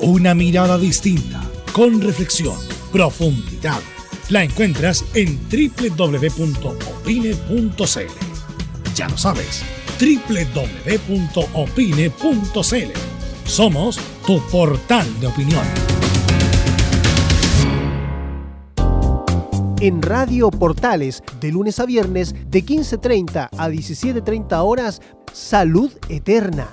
Una mirada distinta, con reflexión, profundidad. La encuentras en www.opine.cl. Ya lo sabes www.opine.cl. Somos tu portal de opinión. En Radio Portales, de lunes a viernes, de 15.30 a 17.30 horas, Salud Eterna.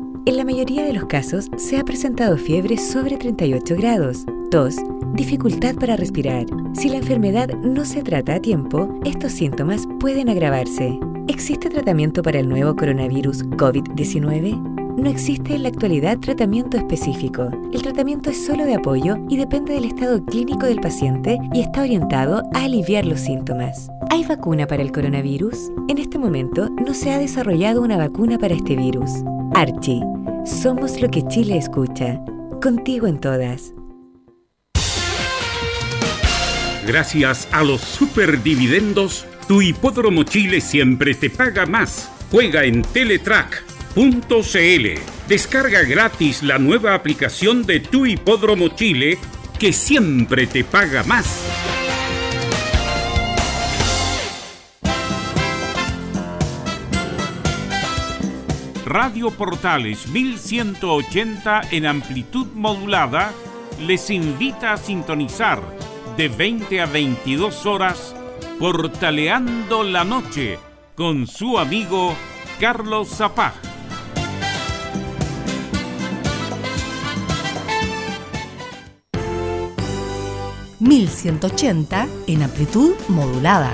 En la mayoría de los casos se ha presentado fiebre sobre 38 grados, tos, dificultad para respirar. Si la enfermedad no se trata a tiempo, estos síntomas pueden agravarse. ¿Existe tratamiento para el nuevo coronavirus COVID-19? No existe en la actualidad tratamiento específico. El tratamiento es solo de apoyo y depende del estado clínico del paciente y está orientado a aliviar los síntomas. ¿Hay vacuna para el coronavirus? En este momento no se ha desarrollado una vacuna para este virus. Archie, somos lo que Chile escucha. Contigo en todas. Gracias a los superdividendos, tu hipódromo Chile siempre te paga más. Juega en Teletrack.cl. Descarga gratis la nueva aplicación de tu hipódromo Chile que siempre te paga más. Radio Portales 1180 en amplitud modulada les invita a sintonizar de 20 a 22 horas Portaleando la Noche con su amigo Carlos Zapag. ...1180 en amplitud modulada.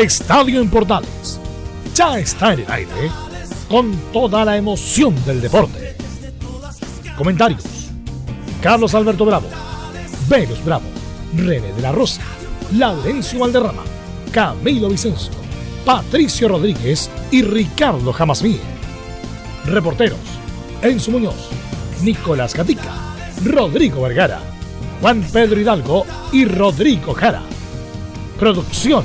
Estadio en Portales. Ya está en el aire... ...con toda la emoción del deporte. Comentarios. Carlos Alberto Bravo. Velos Bravo. René de la Rosa. Laurencio Valderrama. Camilo Vicencio. Patricio Rodríguez y Ricardo Jamasmí. Reporteros, Enzo Muñoz, Nicolás Gatica, Rodrigo Vergara, Juan Pedro Hidalgo y Rodrigo Jara. Producción,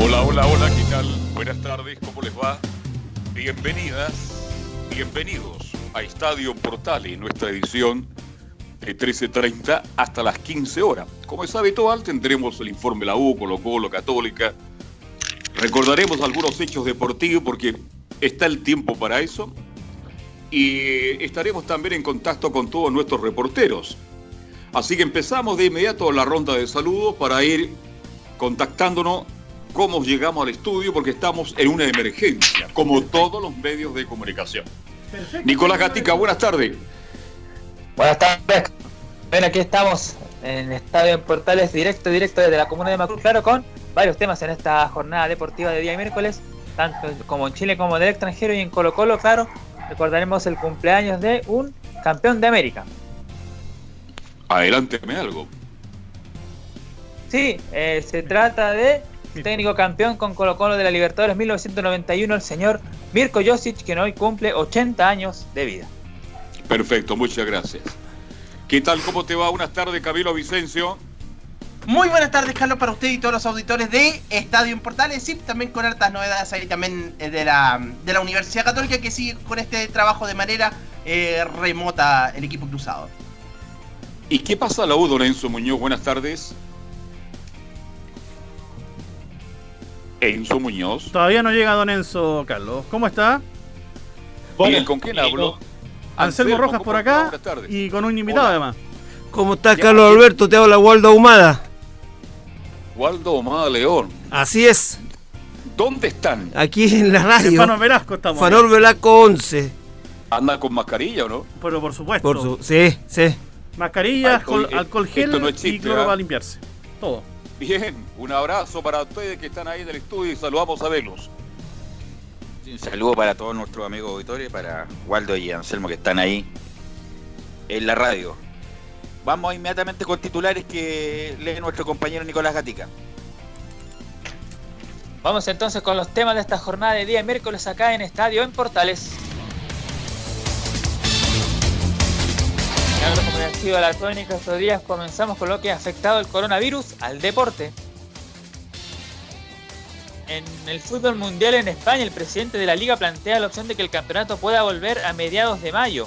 Hola, hola, hola, ¿qué tal? Buenas tardes, ¿cómo les va? Bienvenidas, bienvenidos a Estadio Portales, nuestra edición de 13.30 hasta las 15 horas. Como es habitual, tendremos el informe la U, Colo Colo, Católica. Recordaremos algunos hechos deportivos porque está el tiempo para eso. Y estaremos también en contacto con todos nuestros reporteros. Así que empezamos de inmediato la ronda de saludos para ir contactándonos cómo llegamos al estudio porque estamos en una emergencia, como todos los medios de comunicación. Nicolás Gatica, buenas tardes. Buenas tardes. Bueno, aquí estamos en Estadio en Portales, directo, directo desde la comuna de Macul, claro, con varios temas en esta jornada deportiva de día miércoles, tanto como en Chile como del extranjero y en Colo Colo, claro, recordaremos el cumpleaños de un campeón de América. Adelánteme algo. Sí, eh, se trata de técnico campeón con Colo Colo de la Libertadores 1991, el señor Mirko Josic, que hoy cumple 80 años de vida. Perfecto, muchas gracias. ¿Qué tal? ¿Cómo te va? Buenas tardes, Camilo Vicencio. Muy buenas tardes, Carlos, para usted y todos los auditores de Estadio en Portales. Sí, también con hartas novedades ahí también eh, de la, de la Universidad Católica que sigue con este trabajo de manera eh, remota el equipo cruzado. ¿Y qué pasa la U, don Enzo Muñoz? Buenas tardes. Enzo Muñoz. Todavía no llega don Enzo, Carlos. ¿Cómo está? Bien, ¿con quién hablo? Anselmo Anselmo, Rojas ¿cómo por acá Buenas tardes. y con un invitado Hola. además. ¿Cómo estás, Carlos Alberto? Te habla Waldo Ahumada. Waldo Omada León. Así es, ¿Dónde están? aquí en la En radio. Fano Velasco estamos. Fanor Velasco 11. ¿Anda con mascarilla o no? Pero por supuesto. Por su... Sí, sí. Mascarilla, Alcohol, alcohol, eh, gel no y cloro ¿ah? para limpiarse. Todo. Bien, un abrazo para ustedes que están ahí en el estudio y saludamos a Velos. Un saludo para todos nuestros amigos auditores, para Waldo y Anselmo que están ahí en la radio. Vamos inmediatamente con titulares que lee nuestro compañero Nicolás Gatica. Vamos entonces con los temas de esta jornada de día miércoles acá en Estadio en Portales. Ha sido la tónica estos días, comenzamos con lo que ha afectado el coronavirus al deporte. En el fútbol mundial en España, el presidente de la liga plantea la opción de que el campeonato pueda volver a mediados de mayo.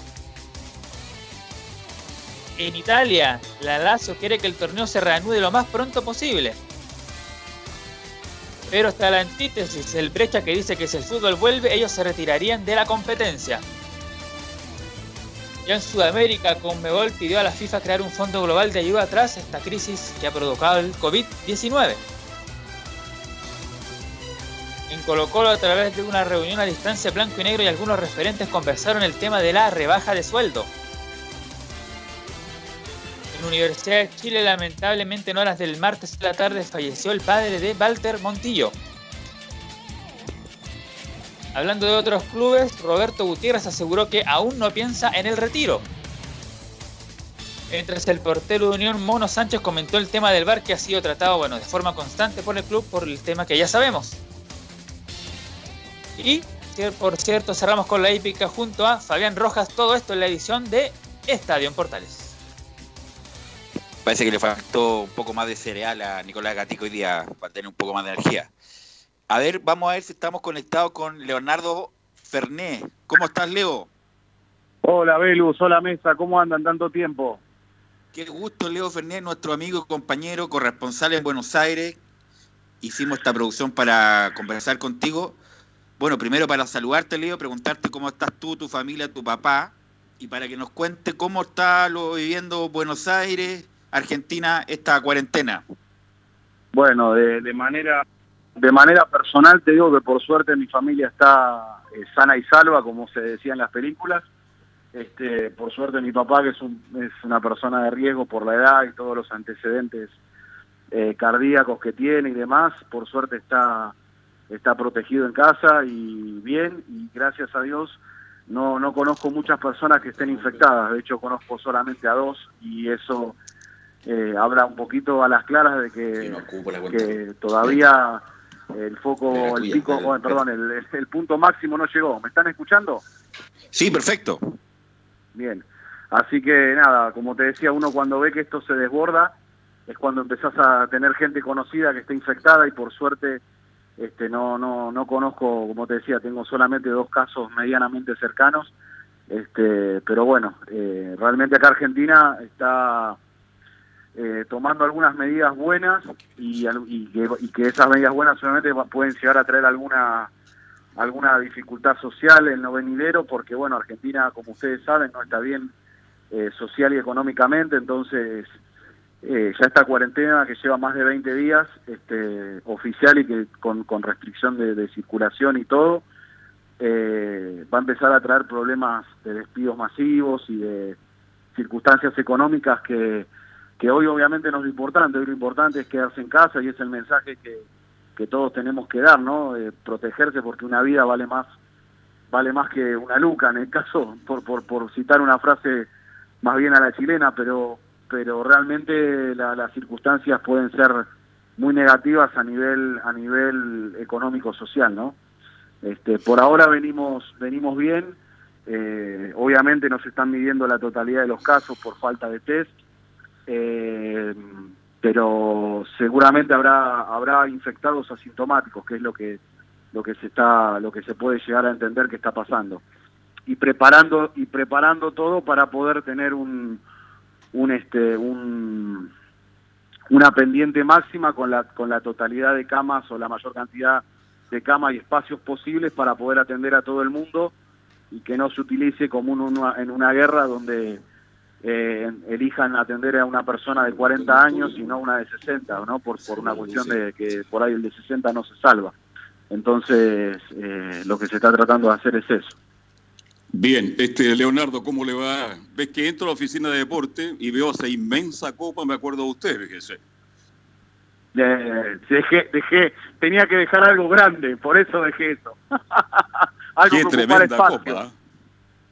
En Italia, la Lazio quiere que el torneo se reanude lo más pronto posible. Pero está la antítesis, el Brecha que dice que si el fútbol vuelve, ellos se retirarían de la competencia. Ya en Sudamérica, Conmebol pidió a la FIFA crear un fondo global de ayuda tras esta crisis que ha provocado el COVID-19. En Colo Colo, a través de una reunión a distancia blanco y negro y algunos referentes conversaron el tema de la rebaja de sueldo. En Universidad de Chile, lamentablemente en horas del martes de la tarde, falleció el padre de Walter Montillo. Hablando de otros clubes, Roberto Gutiérrez aseguró que aún no piensa en el retiro. Mientras el portero de Unión, Mono Sánchez, comentó el tema del bar que ha sido tratado bueno, de forma constante por el club por el tema que ya sabemos. Y, por cierto, cerramos con la hípica junto a Fabián Rojas, todo esto en la edición de Estadio en Portales. Parece que le faltó un poco más de cereal a Nicolás Gatico hoy día para tener un poco más de energía. A ver, vamos a ver si estamos conectados con Leonardo Ferné. ¿Cómo estás, Leo? Hola, Velus, hola, Mesa, ¿cómo andan tanto tiempo? Qué gusto, Leo Fernández, nuestro amigo y compañero corresponsal en Buenos Aires. Hicimos esta producción para conversar contigo. Bueno, primero para saludarte, Leo, preguntarte cómo estás tú, tu familia, tu papá, y para que nos cuente cómo está lo viviendo Buenos Aires, Argentina, esta cuarentena. Bueno, de, de manera de manera personal te digo que por suerte mi familia está eh, sana y salva, como se decía en las películas. Este, por suerte mi papá, que es, un- es una persona de riesgo por la edad y todos los antecedentes eh, cardíacos que tiene y demás, por suerte está, está protegido en casa y bien, y gracias a Dios no, no conozco muchas personas que estén infectadas, de hecho conozco solamente a dos y eso eh, habla un poquito a las claras de que, que todavía el foco, el pico, perdón, el, el punto máximo no llegó. ¿Me están escuchando? Sí, perfecto. Bien. Así que nada, como te decía, uno cuando ve que esto se desborda es cuando empezás a tener gente conocida que está infectada y por suerte este no no no conozco, como te decía, tengo solamente dos casos medianamente cercanos. Este, pero bueno, eh, realmente acá Argentina está eh, tomando algunas medidas buenas y, que, y que esas medidas buenas solamente pueden llegar a traer alguna alguna dificultad social en lo venidero porque bueno Argentina como ustedes saben no está bien eh, social y económicamente entonces eh, ya esta cuarentena que lleva más de 20 días este, oficial y que con, con restricción de, de circulación y todo eh, va a empezar a traer problemas de despidos masivos y de circunstancias económicas que, que hoy obviamente no es lo importante, hoy lo importante es quedarse en casa y es el mensaje que, que todos tenemos que dar, ¿no? Eh, protegerse porque una vida vale más vale más que una luca en el caso, por, por, por citar una frase más bien a la chilena, pero pero realmente la- las circunstancias pueden ser muy negativas a nivel a nivel económico social, ¿no? Este, por ahora venimos venimos bien, eh, obviamente no se están midiendo la totalidad de los casos por falta de test, eh, pero seguramente habrá habrá infectados asintomáticos, que es lo que lo que se está lo que se puede llegar a entender que está pasando. Y preparando y preparando todo para poder tener un un este un una pendiente máxima con la con la totalidad de camas o la mayor cantidad de camas y espacios posibles para poder atender a todo el mundo y que no se utilice como un- una- en una guerra donde eh, elijan atender a una persona de 40 años y no una de 60, ¿no? Por, por una cuestión de que por ahí el de 60 no se salva. Entonces, eh, lo que se está tratando de hacer es eso. Bien, este Leonardo, ¿cómo le va? Ves que entro a la oficina de deporte y veo esa inmensa copa, me acuerdo de usted, fíjese. Eh, dejé, dejé, tenía que dejar algo grande, por eso dejé eso. algo Qué tremenda espacio. copa.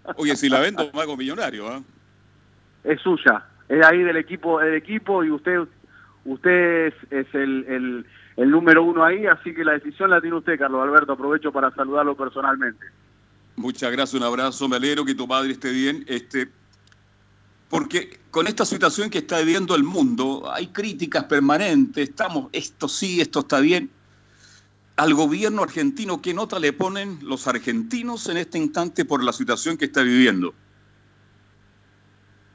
¿ah? Oye, si la vendo, me hago millonario, ¿ah? Es suya, es ahí del equipo, del equipo y usted, usted es, el, el número uno ahí, así que la decisión la tiene usted, Carlos Alberto. Aprovecho para saludarlo personalmente. Muchas gracias, un abrazo, me alegro que tu padre esté bien. Este, porque con esta situación que está viviendo el mundo, hay críticas permanentes, estamos, esto sí, esto está bien. Al gobierno argentino, ¿qué nota le ponen los argentinos en este instante por la situación que está viviendo?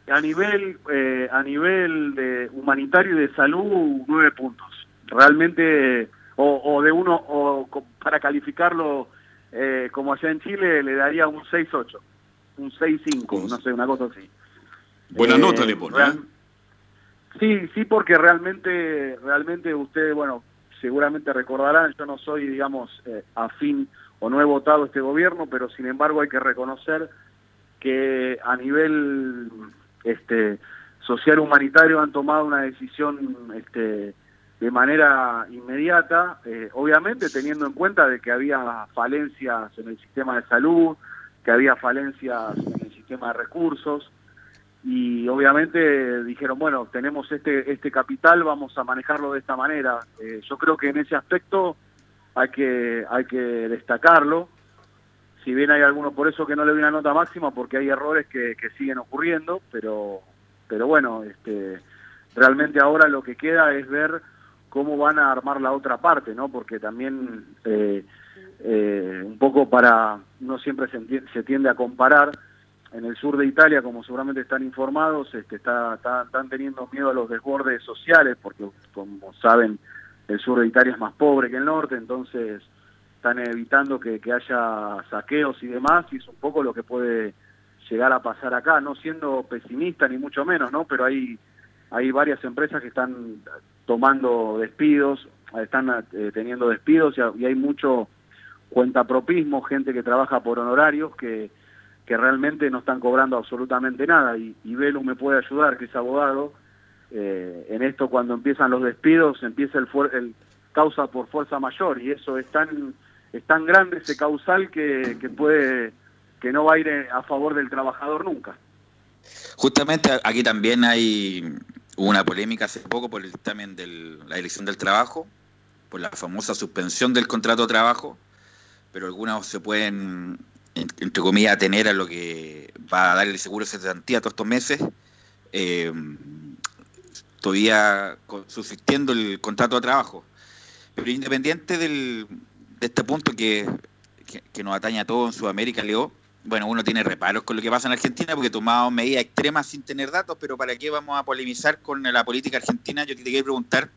A nivel, eh, a nivel de humanitario y de salud, nueve puntos. Realmente, o, o de uno, o para calificarlo eh, como allá en Chile, le daría un 6-8, un 6-5, no sé, una cosa así. Buena Eh, nota le pone, real- ¿eh? Sí, sí, porque realmente, realmente ustedes, bueno, seguramente recordarán, yo no soy, digamos, afín o no he votado este gobierno, pero sin embargo hay que reconocer que a nivel este, social humanitario han tomado una decisión este, de manera inmediata, eh, obviamente teniendo en cuenta de que había falencias en el sistema de salud, que había falencias en el sistema de recursos, y obviamente dijeron, bueno, tenemos este, este capital, vamos a manejarlo de esta manera. Eh, yo creo que en ese aspecto hay que, hay que destacarlo, si bien hay algunos por eso que no le doy una nota máxima, porque hay errores que, siguen ocurriendo, pero, pero bueno, este, realmente ahora lo que queda es ver cómo van a armar la otra parte, ¿no? Porque también eh, eh, un poco para, no siempre se tiende a comparar, en el sur de Italia, como seguramente están informados, este, está, está- están teniendo miedo a los desbordes sociales, porque como saben, el sur de Italia es más pobre que el norte, entonces están evitando que, haya saqueos y demás, y es un poco lo que puede llegar a pasar acá, no siendo pesimista ni mucho menos, ¿no? Pero hay, hay varias empresas que están tomando despidos, están eh, teniendo despidos y, hay mucho cuentapropismo, gente que trabaja por honorarios que, que realmente no están cobrando absolutamente nada. Y, y me puede ayudar, que es abogado, eh, en esto cuando empiezan los despidos, empieza el, el causa por fuerza mayor y eso es tan, es tan grande ese causal que, que puede que no va a ir a favor del trabajador nunca. Justamente aquí también hay una polémica hace poco por el dictamen de la elección del trabajo, por la famosa suspensión del contrato de trabajo, pero algunos se pueden, en- entre comillas, atener a lo que va a dar el seguro de cesantía todos estos meses, eh, todavía subsistiendo el contrato de trabajo. Pero independiente del, de este punto que, que, que nos atañe a todos en Sudamérica, Leo, bueno, uno tiene reparos con lo que pasa en Argentina porque tomamos medidas extremas sin tener datos, pero ¿para qué vamos a polemizar con la política argentina? Yo te quería preguntar,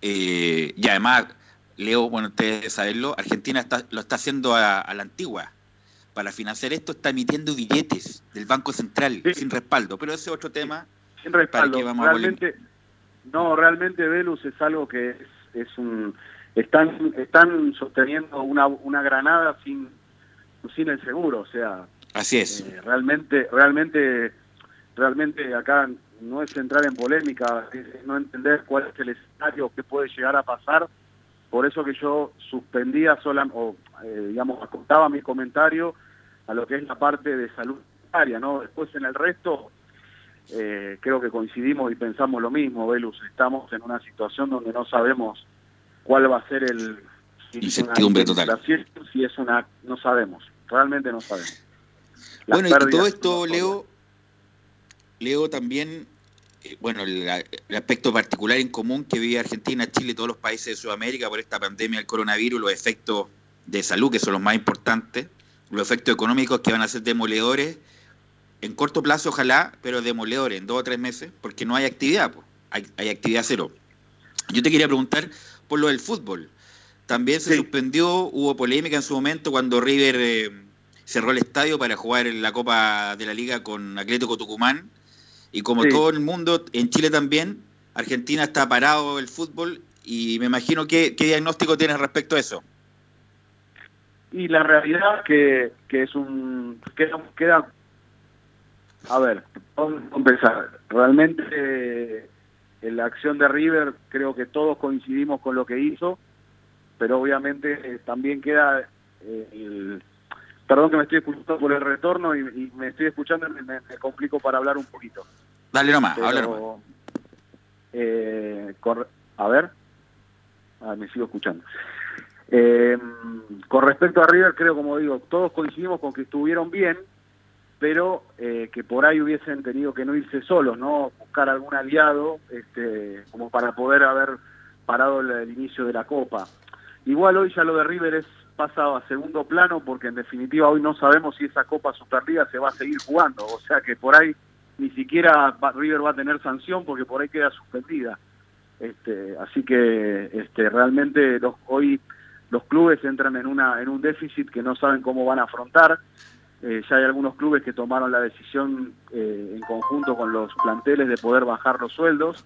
eh, y además, Leo, bueno, ustedes saberlo, Argentina está, lo está haciendo a, a la antigua. Para financiar esto está emitiendo billetes del Banco Central sin respaldo, pero ese es otro tema. Sin ¿Para respaldo. qué vamos a realmente, no, realmente Velus es algo que es, es un están están sosteniendo una, una granada sin sin el seguro, o sea, Así es. eh, realmente realmente realmente acá no es entrar en polémica, es no entender cuál es el escenario que puede llegar a pasar. Por eso que yo suspendía sola, o eh, digamos, acotaba mi comentario a lo que es la parte de salud sanitaria, ¿no? Después en el resto, eh, creo que coincidimos y pensamos lo mismo, Velus. Estamos en una situación donde no sabemos cuál va a ser el... si es una Incertidumbre total. Si es una... No sabemos, realmente no sabemos. Las Bueno, y todo esto, Leo, Leo también, eh, bueno, el, el aspecto particular en común que vive Argentina, Chile y todos los países de Sudamérica por esta pandemia del coronavirus, los efectos de salud, que son los más importantes, los efectos económicos que van a ser demoledores en corto plazo, ojalá, pero demoledores en dos o tres meses, porque no hay actividad, hay, hay actividad cero. Yo te quería preguntar por lo del fútbol. También se suspendió, hubo polémica en su momento cuando River eh, cerró el estadio para jugar en la Copa de la Liga con Atlético Tucumán. Y como Sí. todo el mundo, en Chile también, Argentina está parado el fútbol y me imagino que, qué diagnóstico tienes respecto a eso. Y la realidad que, que es un... Queda, queda- a ver, vamos a empezar. Realmente en la acción de River creo que todos coincidimos con lo que hizo, pero obviamente eh, también queda eh, el... Perdón que me estoy escuchando por el retorno y, y me estoy escuchando y me, me complico para hablar un poquito. Dale nomás, Pero, habla nomás. eh, cor- a ver, Ah, me sigo escuchando. Eh, con respecto a River, creo, como digo, todos coincidimos con que estuvieron bien, pero eh, que por ahí hubiesen tenido que no irse solos, ¿no? Buscar algún aliado este, como para poder haber parado el, inicio de la Copa. Igual hoy ya lo de River es pasado a segundo plano porque en definitiva hoy no sabemos si esa Copa Superliga se va a seguir jugando, o sea que por ahí ni siquiera River va a tener sanción porque por ahí queda suspendida. Este, así que este, realmente hoy los clubes entran en una en un déficit que no saben cómo van a afrontar. Eh, ya hay algunos clubes que tomaron la decisión eh, en conjunto con los planteles de poder bajar los sueldos.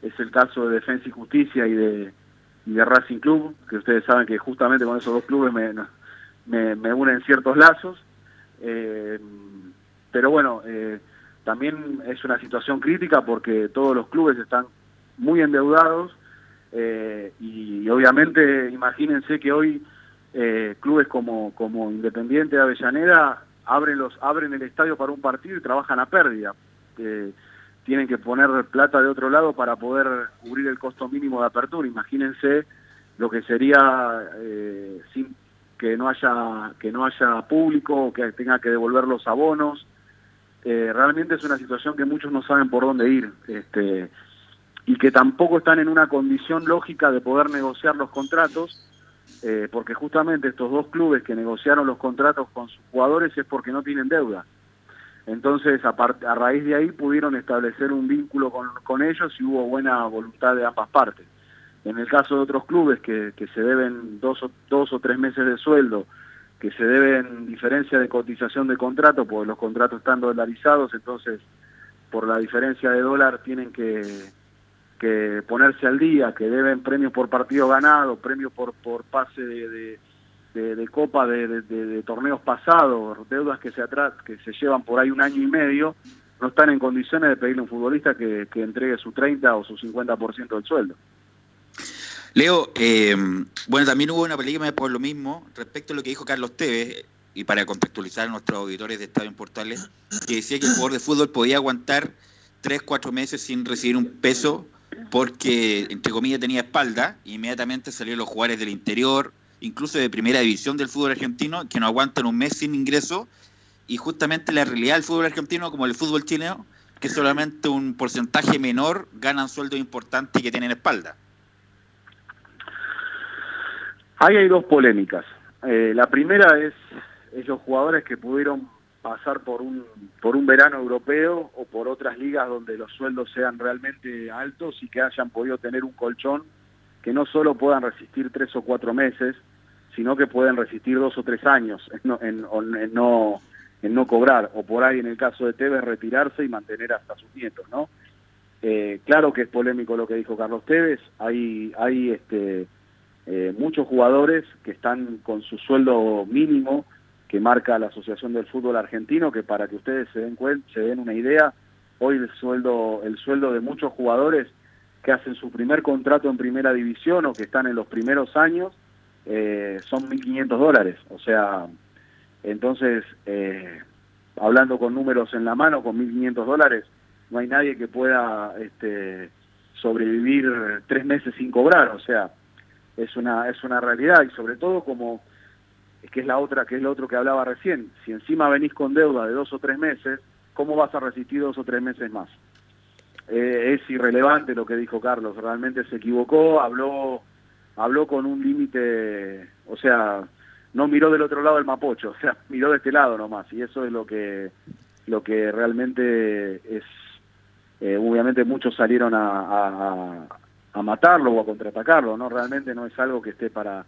Es el caso de Defensa y Justicia y de, Racing Club, que ustedes saben que justamente con esos dos clubes me, me, me unen ciertos lazos. Eh, pero bueno, también es una situación crítica porque todos los clubes están muy endeudados y, obviamente imagínense que hoy clubes como, como Independiente de Avellaneda abren los abren el estadio para un partido y trabajan a pérdida. Tienen que poner plata de otro lado para poder cubrir el costo mínimo de apertura. Imagínense lo que sería eh, sin que no haya que no haya público, que tenga que devolver los abonos. Eh, realmente es una situación que muchos no saben por dónde ir. Este, y que tampoco están en una condición lógica de poder negociar los contratos, eh, porque justamente estos dos clubes que negociaron los contratos con sus jugadores es porque no tienen deuda. Entonces, a, a raíz de ahí pudieron establecer un vínculo con, con ellos y hubo buena voluntad de ambas partes. En el caso de otros clubes que, que se deben dos o, dos o tres meses de sueldo, que se deben diferencia de cotización de contrato, porque los contratos están dolarizados, entonces por la diferencia de dólar tienen que que ponerse al día, que deben premios por partido ganado, premios por, por pase de, de, de- de copa de, torneos pasados, deudas que se, atras, que se llevan por ahí un año y medio, no están en condiciones de pedirle a un futbolista que, que entregue su 30 o su 50% del sueldo. Leo, eh, bueno, también hubo una película por lo mismo respecto a lo que dijo Carlos Tevez, y para contextualizar a nuestros auditores de Estadio en Portales, que decía que el jugador de fútbol podía aguantar 3, 4 meses sin recibir un peso porque, entre comillas, tenía espalda, e inmediatamente salieron los jugadores del interior, incluso de primera división del fútbol argentino, que no aguantan un mes sin ingreso, y justamente la realidad del fútbol argentino, como el fútbol chileno, que solamente un porcentaje menor ganan sueldos importantes y que tienen espalda. Ahí hay dos polémicas. Eh, la primera es, es los jugadores que pudieron pasar por un, por un verano europeo o por otras ligas donde los sueldos sean realmente altos y que hayan podido tener un colchón que no solo puedan resistir tres o cuatro meses, sino que pueden resistir dos o tres años en no, en, en no, en no cobrar, o por ahí en el caso de Tevez retirarse y mantener hasta sus nietos, ¿no? Eh, claro que es polémico lo que dijo Carlos Tevez, hay, hay este, eh, muchos jugadores que están con su sueldo mínimo que marca la Asociación del Fútbol Argentino, que para que ustedes se den cuen- se den una idea, hoy el sueldo, el sueldo de muchos jugadores que hacen su primer contrato en primera división o que están en los primeros años eh, son 1.500 dólares. O sea, entonces, eh, hablando con números en la mano, con 1.500 dólares, no hay nadie que pueda este, sobrevivir tres meses sin cobrar. O sea, es una es una realidad y sobre todo como que es la otra que es lo otro que hablaba recién si encima venís con deuda de dos o tres meses cómo vas a resistir dos o tres meses más Eh, es irrelevante lo que dijo Carlos realmente se equivocó habló habló con un límite o sea no miró del otro lado del mapocho o sea miró de este lado nomás y eso es lo que lo que realmente es eh, obviamente muchos salieron a- a- a matarlo o a contraatacarlo, ¿no? Realmente no es algo que esté para,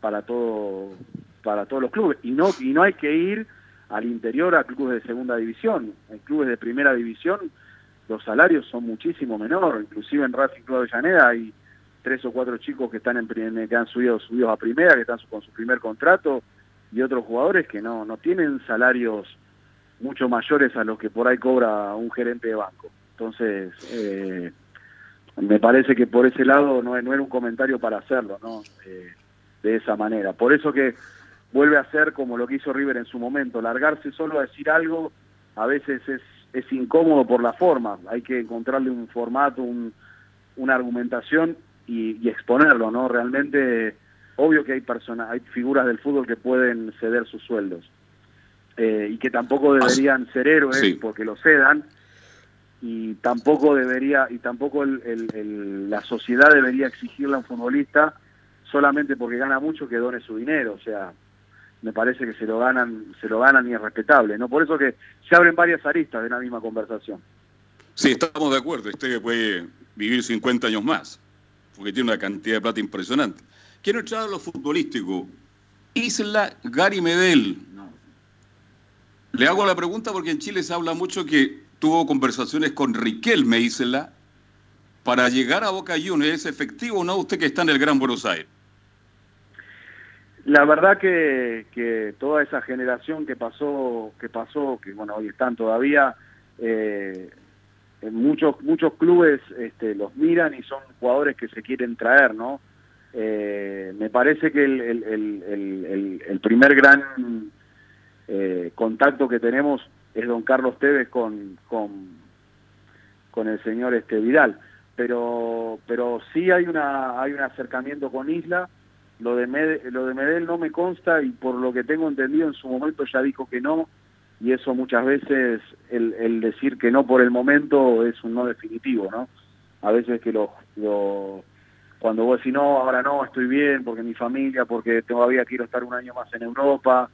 para todo, para todos los clubes. Y no, y no hay que ir al interior a clubes de segunda división. En clubes de primera división los salarios son muchísimo menor, inclusive en Racing Club Avellaneda hay tres o cuatro chicos que están en, que han subido subidos a primera, que están con su primer contrato, y otros jugadores que no, no tienen salarios mucho mayores a los que por ahí cobra un gerente de banco. Entonces, eh, me parece que por ese lado no, no era un comentario para hacerlo, ¿no? Eh, de esa manera. Por eso que vuelve a ser como lo que hizo River en su momento, largarse solo a decir algo, a veces es, es incómodo por la forma, hay que encontrarle un formato, un, una argumentación y, y exponerlo, ¿no? Realmente, obvio que hay personas, hay figuras del fútbol que pueden ceder sus sueldos eh, y que tampoco deberían ser héroes Sí. porque lo cedan y tampoco debería y tampoco el- el- el- la sociedad debería exigirle a un futbolista solamente porque gana mucho que done su dinero o sea me parece que se lo ganan se lo ganan y es respetable no por eso que se abren varias aristas de una misma conversación Sí, estamos de acuerdo. Usted puede vivir 50 años más, porque tiene una cantidad de plata impresionante. Quiero entrar a lo futbolístico. Isla Gary Medel. Le hago la pregunta porque en Chile se habla mucho que tuvo conversaciones con Riquelme Isla para llegar a Boca Juniors. ¿Es efectivo o no usted que está en el Gran Buenos Aires? La verdad que, toda esa generación que pasó, que pasó, que bueno hoy están todavía, eh, en muchos muchos clubes este, los miran y son jugadores que se quieren traer, ¿no? Eh, me parece que el- el- el primer gran eh, contacto que tenemos es don Carlos Tevez con, con, con el señor este Vidal, pero pero sí hay una hay un acercamiento con Isla. Lo de, Med- lo de Medel no me consta y por lo que tengo entendido en su momento ya dijo que no y eso muchas veces el, decir que no por el momento es un no definitivo, ¿no? A veces que lo, lo- cuando vos decís no, ahora no, estoy bien porque mi familia, porque todavía quiero estar un año más en Europa,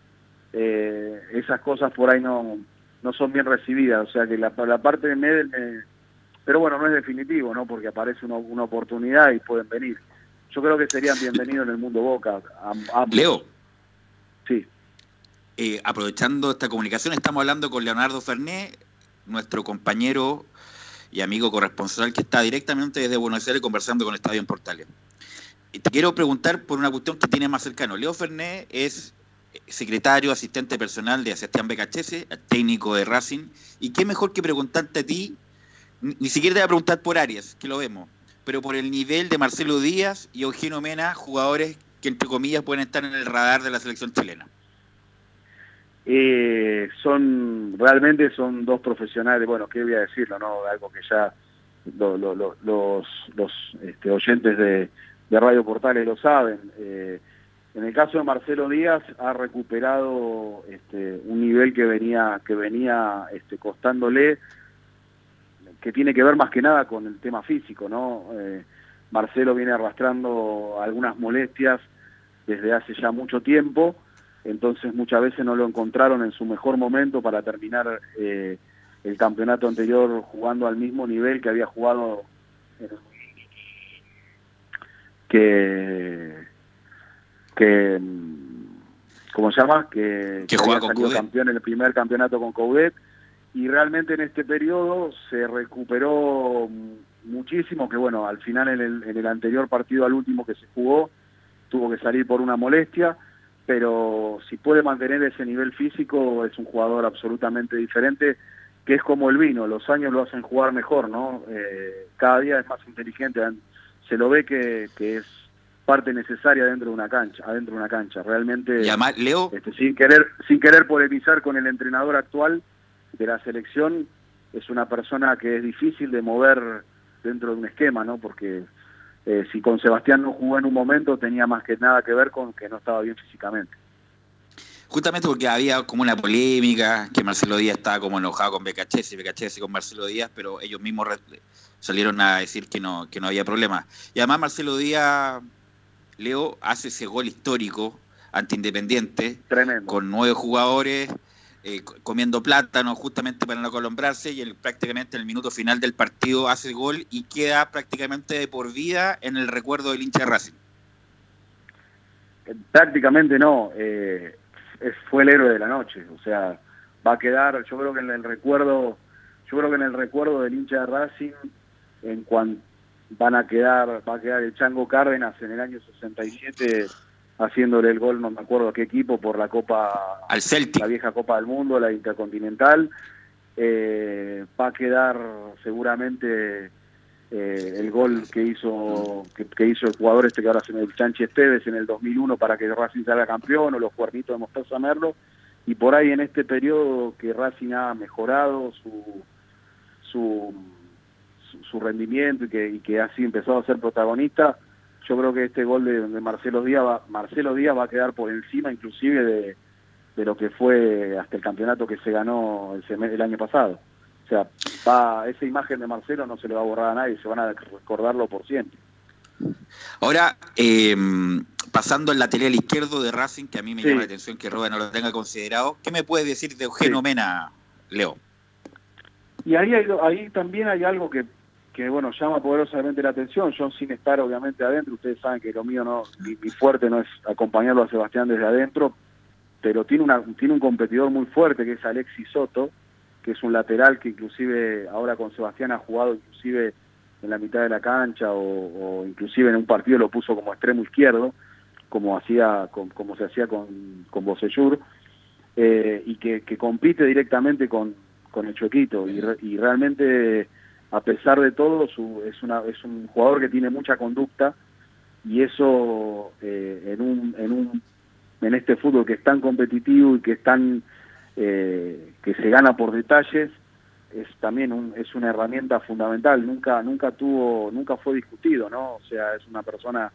eh, esas cosas por ahí no, no son bien recibidas, o sea que la, parte de Medel me- pero bueno, no es definitivo, ¿no? Porque aparece una, una oportunidad y pueden venir. Yo creo que serían bienvenidos en el mundo Boca. Leo. Sí. Eh, aprovechando esta comunicación, estamos hablando con Leonardo Ferné, nuestro compañero y amigo corresponsal que está directamente desde Buenos Aires conversando con Estadio en Portales. Y te quiero preguntar por una cuestión que tiene más cercano. Leo Ferné es secretario, asistente personal de Sebastián Becachese, técnico de Racing, y qué mejor que preguntarte a ti, ni ni siquiera te voy a preguntar por Arias, que lo vemos, pero por el nivel de Marcelo Díaz y Eugenio Mena, jugadores que entre comillas pueden estar en el radar de la selección chilena. Eh, son realmente son dos profesionales, bueno, qué voy a decirlo, no, algo que ya lo- lo- lo- los, los este, oyentes de, de Radio Portales lo saben. Eh, en el caso de Marcelo Díaz ha recuperado este, un nivel que venía que venía este, costándole, que tiene que ver más que nada con el tema físico, ¿no? Eh, Marcelo viene arrastrando algunas molestias desde hace ya mucho tiempo entonces muchas veces no lo encontraron en su mejor momento para terminar eh, el campeonato anterior jugando al mismo nivel que había jugado que que ¿cómo se llama? que, Que había juega con salido Coudet. campeón en el primer campeonato con Coudet y realmente en este periodo se recuperó mm, muchísimo que bueno al final en el, en el anterior partido al último que se jugó tuvo que salir por una molestia pero si puede mantener ese nivel físico es un jugador absolutamente diferente que es como el vino, los años lo hacen jugar mejor, ¿no? Eh, cada día es más inteligente, se lo ve que, que es parte necesaria dentro de una cancha, adentro de una cancha, realmente Y además, Leo, este, sin querer sin querer polemizar con el entrenador actual de la selección, es una persona que es difícil de mover dentro de un esquema, ¿no? Porque eh, si con Sebastián no jugó en un momento tenía más que nada que ver con que no estaba bien físicamente. justamente porque había como una polémica, que Marcelo Díaz estaba como enojado con Becachese, Becachese con Marcelo Díaz, pero ellos mismos salieron a decir que no, que no había problema. Y además Marcelo Díaz, Leo, hace ese gol histórico ante Independiente, Tremendo. con nueve jugadores, eh, co- comiendo plátano justamente para no colombrarse, y el, prácticamente en el minuto final del partido hace el gol y queda prácticamente de por vida en el recuerdo del hincha de Racing. Eh, Prácticamente no, eh, fue el héroe de la noche, o sea, va a quedar, yo creo que en el recuerdo, yo creo que en el recuerdo del hincha de Racing, en cuanto van a quedar, va a quedar el Chango Cárdenas en el año 67 haciéndole el gol, no me acuerdo a qué equipo, por la Copa, Al Celtic. la vieja Copa del Mundo, la Intercontinental, eh, va a quedar seguramente eh, el gol que hizo que, que hizo el jugador este que ahora se me Sánchez Tevez en el 2001 para que Racing salga campeón o los cuernitos de Mostaza Merlo y por ahí en este periodo que Racing ha mejorado su su, su, rendimiento y que, y que ha así empezado a ser protagonista yo creo que este gol de, de Marcelo Díaz va, Marcelo Díaz va a quedar por encima inclusive de, de lo que fue hasta el campeonato que se ganó el, año pasado o sea, va, esa imagen de Marcelo no se le va a borrar a nadie, se van a recordarlo por siempre. Ahora, eh, pasando al lateral izquierdo de Racing, que a mí me Sí. llama la atención que Roda no lo tenga considerado, ¿qué me puedes decir de Eugenio Sí. Mena, Leo? Y ahí, hay- ahí también hay algo que, que, bueno, llama poderosamente la atención. Yo sin estar obviamente adentro, ustedes saben que lo mío no, mi, fuerte no es acompañarlo a Sebastián desde adentro, pero tiene, una, tiene un competidor muy fuerte que es Alexis Soto, que es un lateral que inclusive ahora con Sebastián ha jugado inclusive en la mitad de la cancha o, inclusive en un partido lo puso como extremo izquierdo, como hacía con- como se hacía con, con Bocellur, eh, y que, compite directamente con, con el Chuequito y, y realmente a pesar de todo su, es, una, es un jugador que tiene mucha conducta y eso eh, en, un, en, un, en este fútbol que es tan competitivo y que es tan eh, que se gana por detalles es también un, es una herramienta fundamental. Nunca nunca tuvo nunca fue discutido no o sea es una persona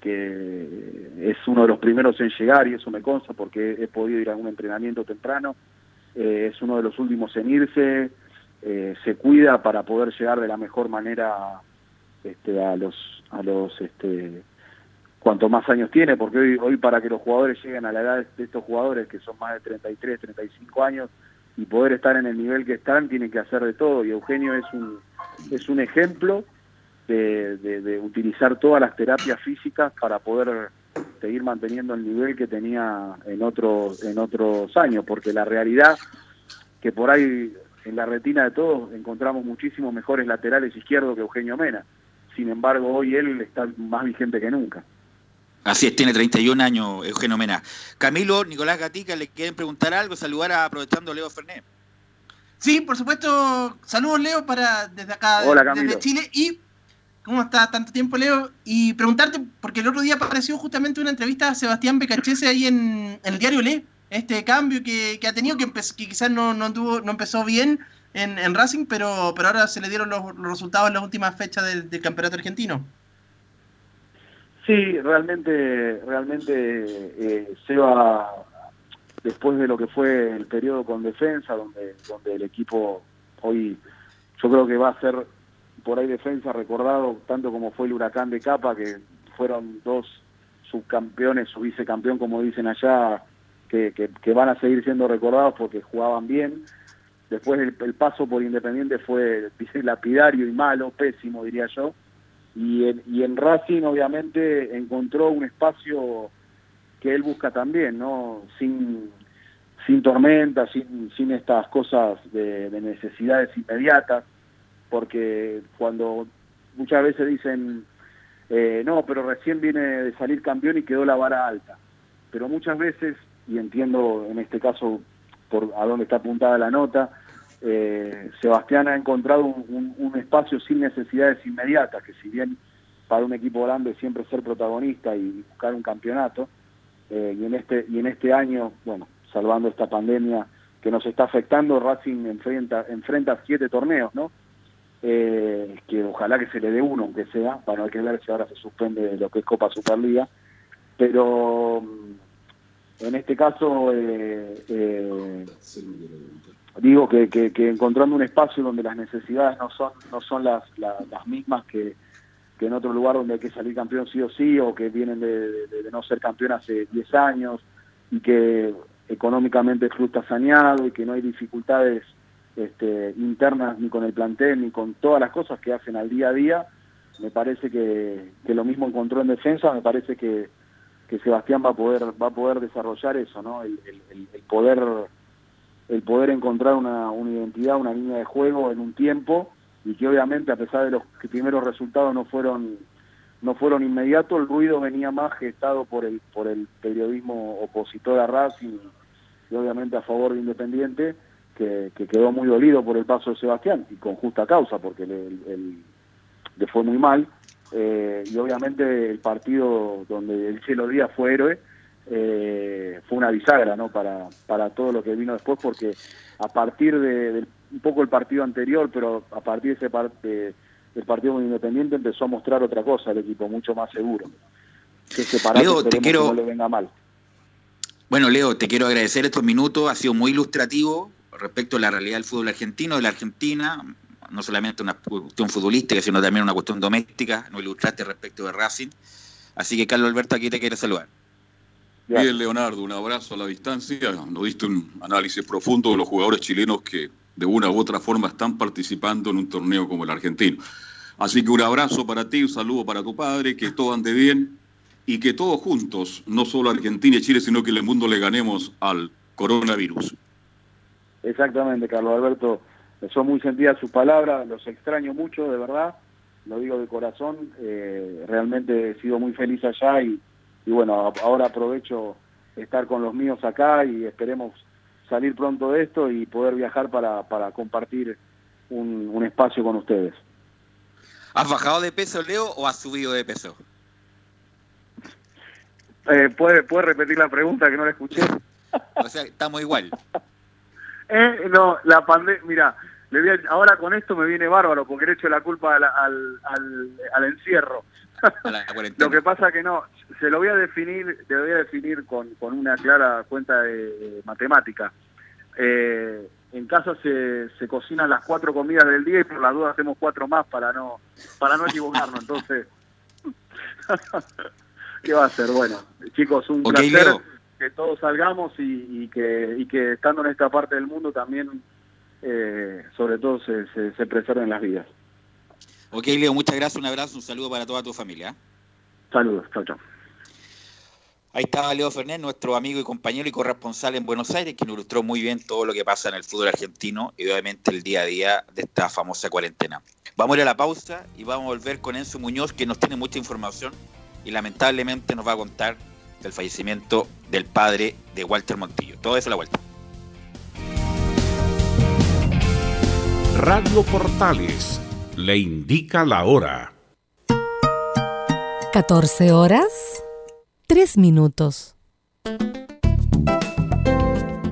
que es uno de los primeros en llegar y eso me consta porque he podido ir a un entrenamiento temprano eh, es uno de los últimos en irse eh, se cuida para poder llegar de la mejor manera este, a los a los este cuanto más años tiene porque hoy hoy para que los jugadores lleguen a la edad de estos jugadores que son más de 33 35 años y poder estar en el nivel que están tienen que hacer de todo. Y Eugenio es un es un ejemplo de, de- de utilizar todas las terapias físicas para poder seguir manteniendo el nivel que tenía en otros en otros años porque la realidad que por ahí en la retina de todos encontramos muchísimos mejores laterales izquierdos que Eugenio Mena. Sin embargo, hoy él está más vigente que nunca. Así es, tiene 31 años Eugenio Mena. Camilo, Nicolás Gatica, ¿le quieren preguntar algo? Saludar a, aprovechando a Leo Fernet. Sí, por supuesto. Saludos, Leo, para desde acá, Hola, desde Camilo. Chile. Y, ¿cómo está tanto tiempo, Leo? Y preguntarte, porque el otro día apareció justamente una entrevista a Sebastián Becachese ahí en, en el diario Le. Este cambio que, que ha tenido, que, que quizás no, no, tuvo, no empezó bien en, en Racing, pero, pero ahora se le dieron los, resultados en las últimas fechas del, del campeonato argentino. Sí, realmente, realmente eh, Seba, después de lo que fue el periodo con defensa, donde, donde el equipo hoy, yo creo que va a ser por ahí defensa recordado tanto como fue el huracán de Capa, que fueron dos subcampeones, su vicecampeón, como dicen allá, que, van a seguir siendo recordados porque jugaban bien. Después el, paso por Independiente fue lapidario y malo, pésimo diría yo. Y en, Racing obviamente encontró un espacio que él busca también, ¿no? Sin, sin tormenta, sin, estas cosas de, de necesidades inmediatas, porque cuando muchas veces dicen, eh, no, pero recién viene de salir campeón y quedó la vara alta. Pero muchas veces, y entiendo en este caso por a dónde está apuntada la nota, eh, Sebastián ha encontrado un, espacio sin necesidades inmediatas, que si bien para un equipo grande siempre ser protagonista y buscar un campeonato, eh, y en este y en este año, bueno, salvando esta pandemia que nos está afectando, Racing enfrenta enfrenta siete torneos, ¿no? Eh, que ojalá que se le dé uno, aunque sea, para no hay que ver si ahora se suspende lo que es Copa Superliga, pero en este caso eh, eh, digo que, encontrando un espacio donde las necesidades no son no son las, la- las mismas que, que en otro lugar donde hay que salir campeón sí o sí o que vienen de, de- de no ser campeón hace 10 años y que económicamente el club está saneado y que no hay dificultades este, internas ni con el plantel ni con todas las cosas que hacen al día a día me parece que, que lo mismo encontró en defensa me parece que, que Sebastián va a poder va a poder desarrollar eso no el, poder el poder encontrar una, una identidad, una línea de juego en un tiempo y que obviamente a pesar de los primeros resultados no fueron no fueron inmediatos, el ruido venía más gestado por el por el periodismo opositor a Racing y obviamente a favor de Independiente, que, que quedó muy dolido por el paso de Sebastián y con justa causa porque le fue muy mal eh, y obviamente el partido donde el Chelo Díaz fue héroe eh, fue una bisagra ¿no? para, para todo lo que vino después, porque a partir de, del- un poco el partido anterior, pero a partir de ese par- de- del partido con Independiente empezó a mostrar otra cosa el equipo, mucho más seguro. Que Leo, te quiero- que no le venga mal. Bueno, Leo, te quiero agradecer estos minutos, ha sido muy ilustrativo respecto a la realidad del fútbol argentino, de la Argentina, no solamente una cuestión futbolística, sino también una cuestión doméstica, nos ilustraste respecto de Racing. Así que Carlos Alberto aquí te quiere saludar. Bien, Leonardo, un abrazo a la distancia. Nos diste un análisis profundo de los jugadores chilenos que de una u otra forma están participando en un torneo como el argentino. Así que un abrazo para ti, un saludo para tu padre, que todo ande bien y que todos juntos, no solo Argentina y Chile, sino que en el mundo le ganemos al coronavirus. Exactamente, Carlos Alberto. Son muy sentidas sus palabras, los extraño mucho, de verdad, lo digo de corazón. eh, realmente he sido muy feliz allá y, y bueno, ahora aprovecho estar con los míos acá y esperemos salir pronto de esto y poder viajar para, para compartir un, un espacio con ustedes. ¿Has bajado de peso, Leo, o has subido de peso? Eh, ¿puede, ¿Puede repetir la pregunta que no la escuché? O sea, estamos igual. Eh, no, la pandemia, mira, le voy a- ahora con esto me viene bárbaro porque le echo la culpa al, al, al, al encierro. La. Lo que pasa que no, se lo voy a definir, te lo voy a definir con, con una clara cuenta de, de matemática. Eh, en casa se, se cocinan las cuatro comidas del día y por la duda hacemos cuatro más para no para no equivocarnos. Entonces, ¿qué va a ser? Bueno, chicos, un Ok, placer Leo. que todos salgamos y, y que, y que estando en esta parte del mundo también, eh, sobre todo, se, se, se preserven las vidas. Ok, Leo, muchas gracias, un abrazo, un saludo para toda tu familia. ¿eh? Saludos, chao, chao. Ahí estaba Leo Fernández, nuestro amigo y compañero y corresponsal en Buenos Aires, que nos ilustró muy bien todo lo que pasa en el fútbol argentino y obviamente el día a día de esta famosa cuarentena. Vamos a ir a la pausa y vamos a volver con Enzo Muñoz, que nos tiene mucha información y lamentablemente nos va a contar del fallecimiento del padre de Walter Montillo. Todo eso a la vuelta. Radio Portales le indica la hora. 14 horas, 3 minutos.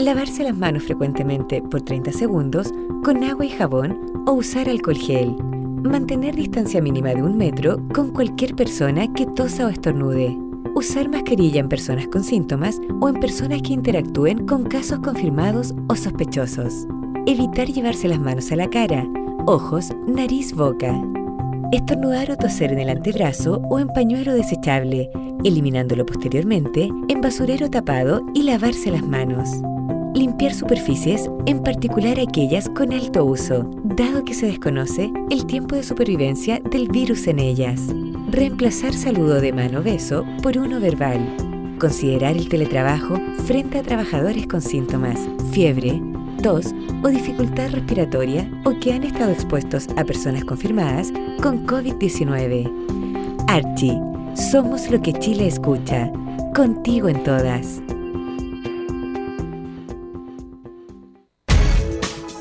Lavarse las manos frecuentemente por 30 segundos con agua y jabón o usar alcohol gel. Mantener distancia mínima de un metro con cualquier persona que tosa o estornude. Usar mascarilla en personas con síntomas o en personas que interactúen con casos confirmados o sospechosos. Evitar llevarse las manos a la cara, ojos, nariz, boca. Estornudar o toser en el antebrazo o en pañuelo desechable, eliminándolo posteriormente en basurero tapado y lavarse las manos. Limpiar superficies, en particular aquellas con alto uso, dado que se desconoce el tiempo de supervivencia del virus en ellas. Reemplazar saludo de mano beso por uno verbal. Considerar el teletrabajo frente a trabajadores con síntomas, fiebre, tos o dificultad respiratoria o que han estado expuestos a personas confirmadas con COVID-19. Archie, somos lo que Chile escucha. Contigo en todas.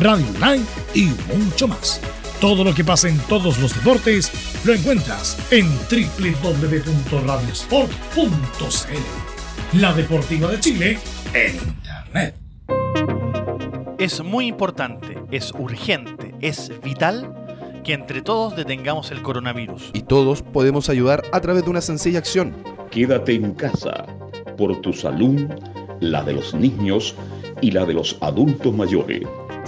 radio online y mucho más. Todo lo que pasa en todos los deportes lo encuentras en www.radiosport.cl. La Deportiva de Chile en Internet. Es muy importante, es urgente, es vital que entre todos detengamos el coronavirus. Y todos podemos ayudar a través de una sencilla acción. Quédate en casa por tu salud, la de los niños y la de los adultos mayores.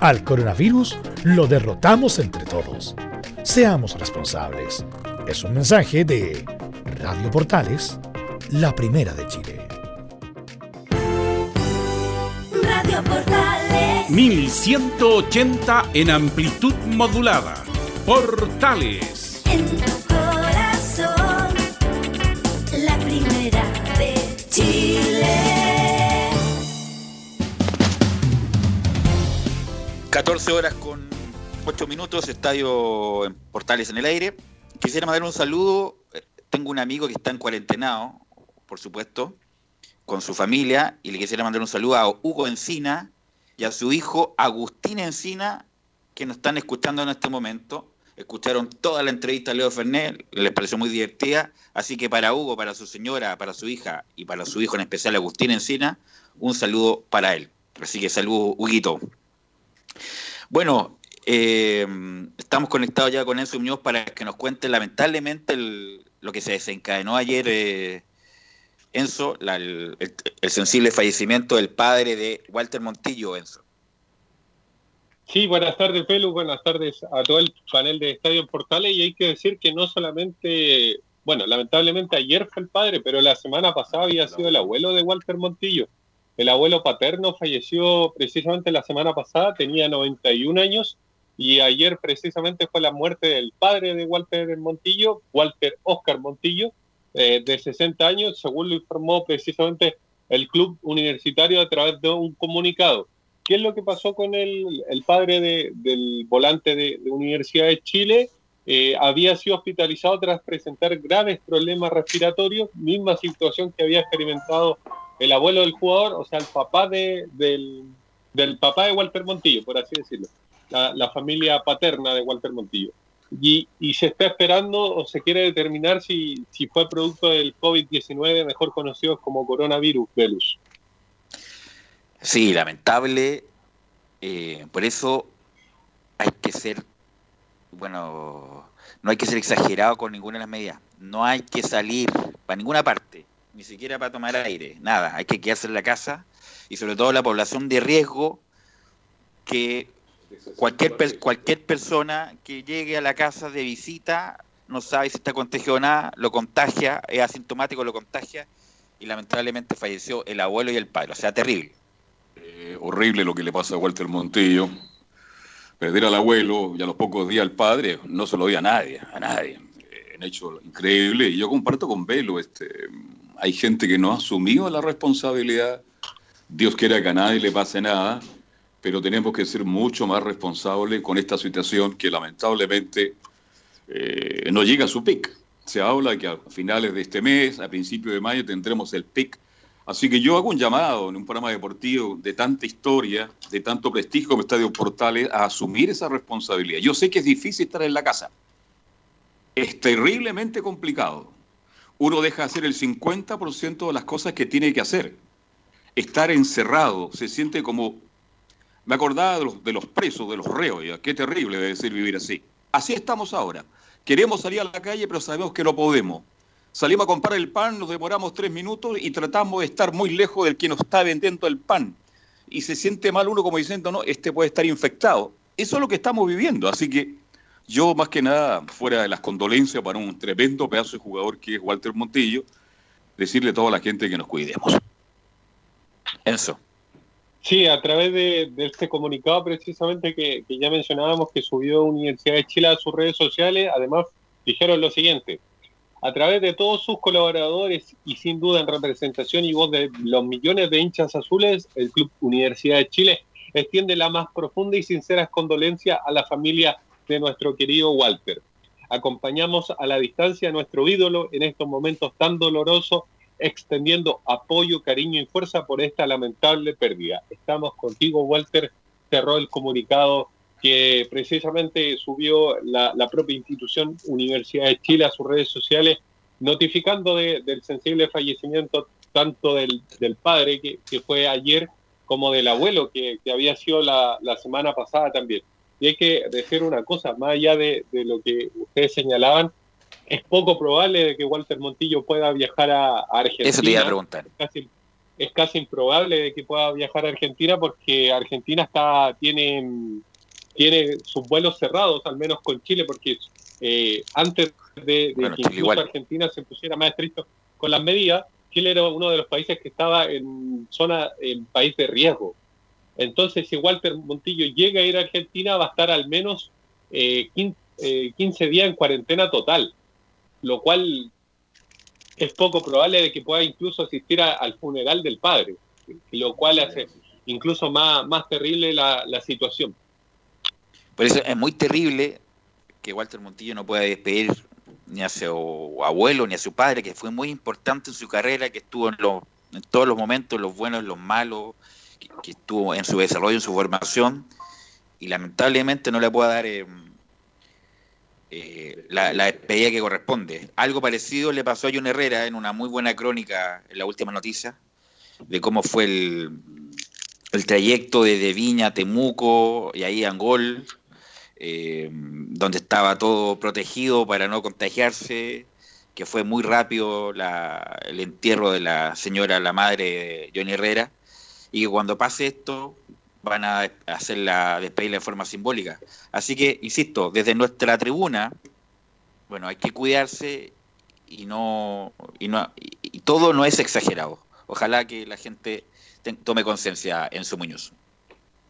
al coronavirus lo derrotamos entre todos. Seamos responsables. Es un mensaje de Radio Portales, la primera de Chile. Radio Portales. 1180 en amplitud modulada. Portales. 14 horas con 8 minutos, estadio en Portales en el aire. Quisiera mandar un saludo. eh, Tengo un amigo que está en cuarentenado, por supuesto, con su familia, y le quisiera mandar un saludo a Hugo Encina y a su hijo Agustín Encina, que nos están escuchando en este momento. Escucharon toda la entrevista a Leo Fernet, les pareció muy divertida. Así que para Hugo, para su señora, para su hija y para su hijo en especial Agustín Encina, un saludo para él. Así que saludo, Huguito. Bueno, eh, estamos conectados ya con Enzo Muñoz para que nos cuente lamentablemente el- lo que se desencadenó ayer, eh, Enzo, la- el, el- sensible fallecimiento del padre de Walter Montillo, Enzo. Sí, buenas tardes, Pelu, buenas tardes a todo el panel de Estadio Portales y hay que decir que no solamente, bueno, lamentablemente ayer fue el padre, pero la semana pasada había sido el abuelo de Walter Montillo. El abuelo paterno falleció precisamente la semana pasada, tenía 91 años y ayer precisamente fue la muerte del padre de Walter Montillo, Walter Oscar Montillo, eh, de 60 años, según lo informó precisamente el club universitario a través de un comunicado. ¿Qué es lo que pasó con el, padre de- del volante de, de Universidad de Chile? Eh, había sido hospitalizado tras presentar graves problemas respiratorios, misma situación que había experimentado el abuelo del jugador, o sea, el papá de- del, papá de Walter Montillo, por así decirlo, la, familia paterna de Walter Montillo. Y, se está esperando o se quiere determinar si, si fue producto del COVID-19, mejor conocido como coronavirus, Velus. Sí, lamentable. eh, por eso hay que ser, bueno, no hay que ser exagerado con ninguna de las medidas. No hay que salir para ninguna parte, ni siquiera para tomar aire, nada. Hay que quedarse en la casa y sobre todo la población de riesgo que cualquier, cualquier persona que llegue a la casa de visita no sabe si está contagiado o nada, lo contagia, es asintomático, lo contagia y lamentablemente falleció el abuelo y el padre. O sea, terrible. Eh, horrible lo que le pasa a Walter Montillo. Perder al abuelo y a los pocos días al padre no se lo dio a nadie, a nadie. Eh, un hecho increíble. Y yo comparto con Velo, este, hay gente que no ha asumido la responsabilidad. Dios quiera que a nadie le pase nada, pero tenemos que ser mucho más responsables con esta situación que lamentablemente eh, no llega a su pic. Se habla que a finales de este mes, a principios de mayo, tendremos el pic Así que yo hago un llamado en un programa deportivo de tanta historia, de tanto prestigio como Estadio Portales, a asumir esa responsabilidad. Yo sé que es difícil estar en la casa. Es terriblemente complicado. Uno deja de hacer el 50% de las cosas que tiene que hacer. Estar encerrado se siente como... Me acordaba de los, de los presos, de los reos, ya. qué terrible debe ser vivir así. Así estamos ahora. Queremos salir a la calle, pero sabemos que no podemos. Salimos a comprar el pan, nos demoramos tres minutos y tratamos de estar muy lejos del que nos está vendiendo el pan. Y se siente mal uno como diciendo, no, este puede estar infectado. Eso es lo que estamos viviendo. Así que yo, más que nada, fuera de las condolencias para un tremendo pedazo de jugador que es Walter Montillo, decirle a toda la gente que nos cuidemos. Eso. Sí, a través de, este comunicado precisamente que, que ya mencionábamos que subió Universidad de Chile a sus redes sociales, además dijeron lo siguiente, a través de todos sus colaboradores y sin duda en representación y voz de los millones de hinchas azules, el Club Universidad de Chile extiende la más profunda y sinceras condolencias a la familia de nuestro querido Walter. Acompañamos a la distancia a nuestro ídolo en estos momentos tan dolorosos, extendiendo apoyo, cariño y fuerza por esta lamentable pérdida. Estamos contigo, Walter, cerró el comunicado que precisamente subió la, la propia institución Universidad de Chile a sus redes sociales, notificando de- del sensible fallecimiento tanto del, del padre, que, que fue ayer, como del abuelo, que, que había sido la, la semana pasada también. Y hay que decir una cosa, más allá de, de lo que ustedes señalaban, es poco probable de que Walter Montillo pueda viajar a, a Argentina. Eso te iba a preguntar. Es casi, es casi improbable de que pueda viajar a Argentina porque Argentina está tiene, tiene sus vuelos cerrados, al menos con Chile, porque eh, antes de, de Bueno, que incluso igual. Argentina se pusiera más estricto con las medidas, Chile era uno de los países que estaba en zona, en país de riesgo. Entonces, si Walter Montillo llega a ir a Argentina, va a estar al menos eh, 15, eh, 15 días en cuarentena total, lo cual es poco probable de que pueda incluso asistir a- al funeral del padre, lo cual hace incluso más, más terrible la, la situación. Por eso es muy terrible que Walter Montillo no pueda despedir ni a su abuelo ni a su padre, que fue muy importante en su carrera, que estuvo en, en todos los momentos, los buenos, los malos, que, estuvo en su desarrollo, en su formación, y lamentablemente no le pueda dar eh, eh, la, la despedida que corresponde. Algo parecido le pasó a John Herrera en una muy buena crónica en la última noticia, de cómo fue el, el trayecto desde Viña a Temuco y ahí a Angol, eh, donde estaba todo protegido para no contagiarse, que fue muy rápido la- el entierro de la señora, la madre Johnny Herrera, y que cuando pase esto van a hacer la despedirla de forma simbólica. Así que, insisto, desde nuestra tribuna, bueno, hay que cuidarse y no y no y, todo no es exagerado. Ojalá que la gente tome conciencia en su Muñoz.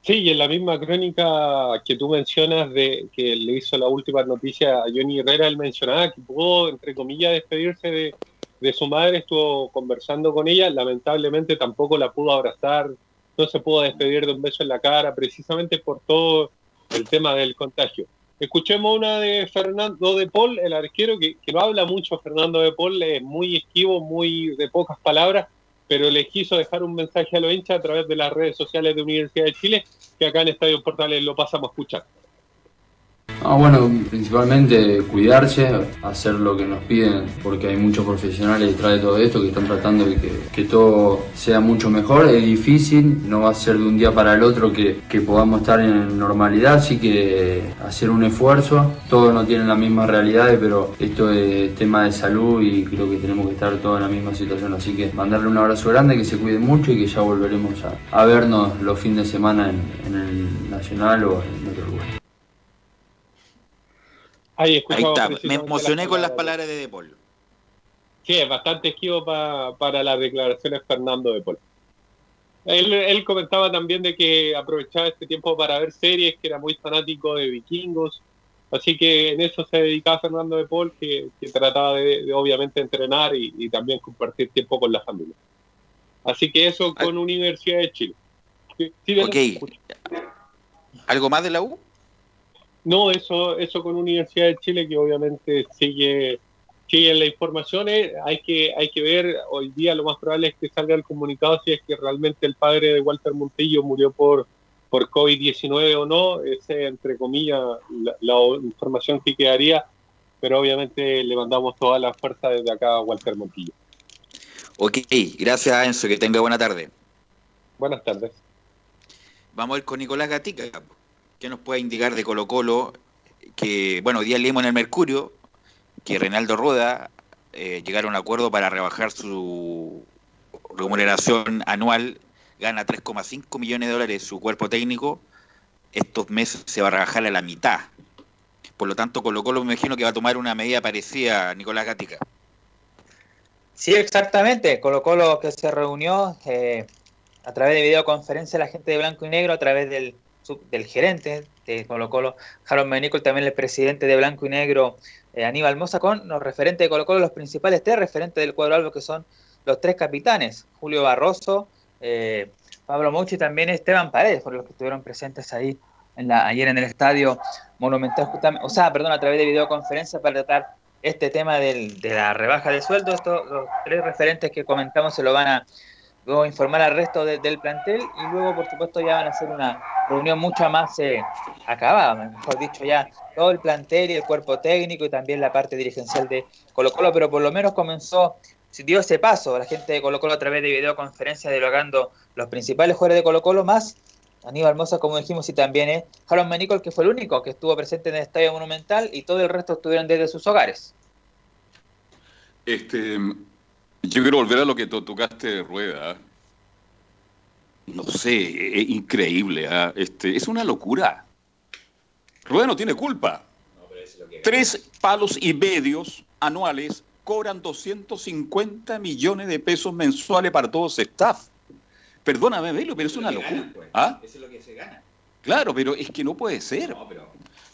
Sí, y en la misma crónica que tú mencionas de que le hizo la última noticia a Johnny Herrera, él mencionaba que pudo, entre comillas, despedirse de, de su madre, estuvo conversando con ella, lamentablemente tampoco la pudo abrazar, no se pudo despedir de un beso en la cara, precisamente por todo el tema del contagio. Escuchemos una de Fernando de Paul, el arquero, que, que no habla mucho Fernando de Paul, es muy esquivo, muy de pocas palabras, pero les quiso dejar un mensaje a los hinchas a través de las redes sociales de Universidad de Chile, que acá en Estadio Portales lo pasamos a escuchar. Ah, bueno, principalmente cuidarse, hacer lo que nos piden, porque hay muchos profesionales detrás de todo esto que están tratando de que, que todo sea mucho mejor. Es difícil, no va a ser de un día para el otro que, que podamos estar en normalidad, así que hacer un esfuerzo. Todos no tienen las mismas realidades, pero esto es tema de salud y creo que tenemos que estar todos en la misma situación. Así que mandarle un abrazo grande, que se cuiden mucho y que ya volveremos a, a vernos los fines de semana en, en el Nacional o en otro lugar. Ahí, Ahí está, me emocioné con las palabras de De Paul. Sí, es bastante esquivo pa- para las declaraciones Fernando de Paul. Él, él comentaba también de que aprovechaba este tiempo para ver series, que era muy fanático de vikingos, así que en eso se dedicaba Fernando de Paul, que, que trataba de, de, obviamente entrenar y, y también compartir tiempo con la familia. Así que eso con Universidad de Chile. Sí, Ok. ¿Algo más de la U? No, eso, eso con Universidad de Chile, que obviamente sigue, sigue en la información. eh, Hay que, hay que ver, hoy día lo más probable es que salga el comunicado si es que realmente el padre de Walter Montillo murió por, por COVID-19 o no. Ese, entre comillas, la, la información que quedaría, pero obviamente le mandamos toda la fuerza desde acá a Walter Montillo. Ok, gracias Enzo, que tenga buena tarde. Buenas tardes. Vamos a ir con Nicolás Gatica, que nos puede indicar de Colo Colo, que, bueno, hoy día leímos en el Mercurio que Reinaldo Rueda eh, llegaron a un acuerdo para rebajar su remuneración anual, gana 3,5 millones de dólares su cuerpo técnico, estos meses se va a rebajar a la mitad. Por lo tanto, Colo Colo me imagino que va a tomar una medida parecida Nicolás Gatica. Sí, exactamente. Colo Colo que se reunió eh, a través de videoconferencia la gente de Blanco y Negro, a través del, del gerente de Colo Colo, Harold Menicol, también el presidente de Blanco y Negro, eh, Aníbal Moza, con los referentes de Colo Colo, los principales tres referentes del cuadro albo, que son los tres capitanes, Julio Barroso, eh, Pablo Muchi y también Esteban Paredes, fueron los que estuvieron presentes ahí en la, ayer en el estadio Monumental, justamente, o sea, perdón, a través de videoconferencia para tratar este tema del- de la rebaja de sueldo. Estos, los tres referentes que comentamos se lo van a luego informar al resto de- del plantel y luego, por supuesto, ya van a hacer una reunión mucho más eh, acabada, mejor dicho, ya todo el plantel y el cuerpo técnico y también la parte dirigencial de Colo Colo, pero por lo menos comenzó, dio ese paso, la gente de Colo Colo a través de videoconferencia dialogando los principales jugadores de Colo Colo más Aníbal Mosa, como dijimos, y también es Harold Menicol, que fue el único que estuvo presente en el Estadio Monumental y todo el resto estuvieron desde sus hogares. Este, yo quiero volver a lo que to- tocaste, Rueda. No sé, es increíble. ¿ah? Este, es una locura. Rueda no tiene culpa. Tres palos y medios anuales cobran 250 millones de pesos mensuales para todo ese staff. Perdóname, Velo, pero es una locura. ¿Ah? Eso es lo que se gana. Claro, pero es que no puede ser.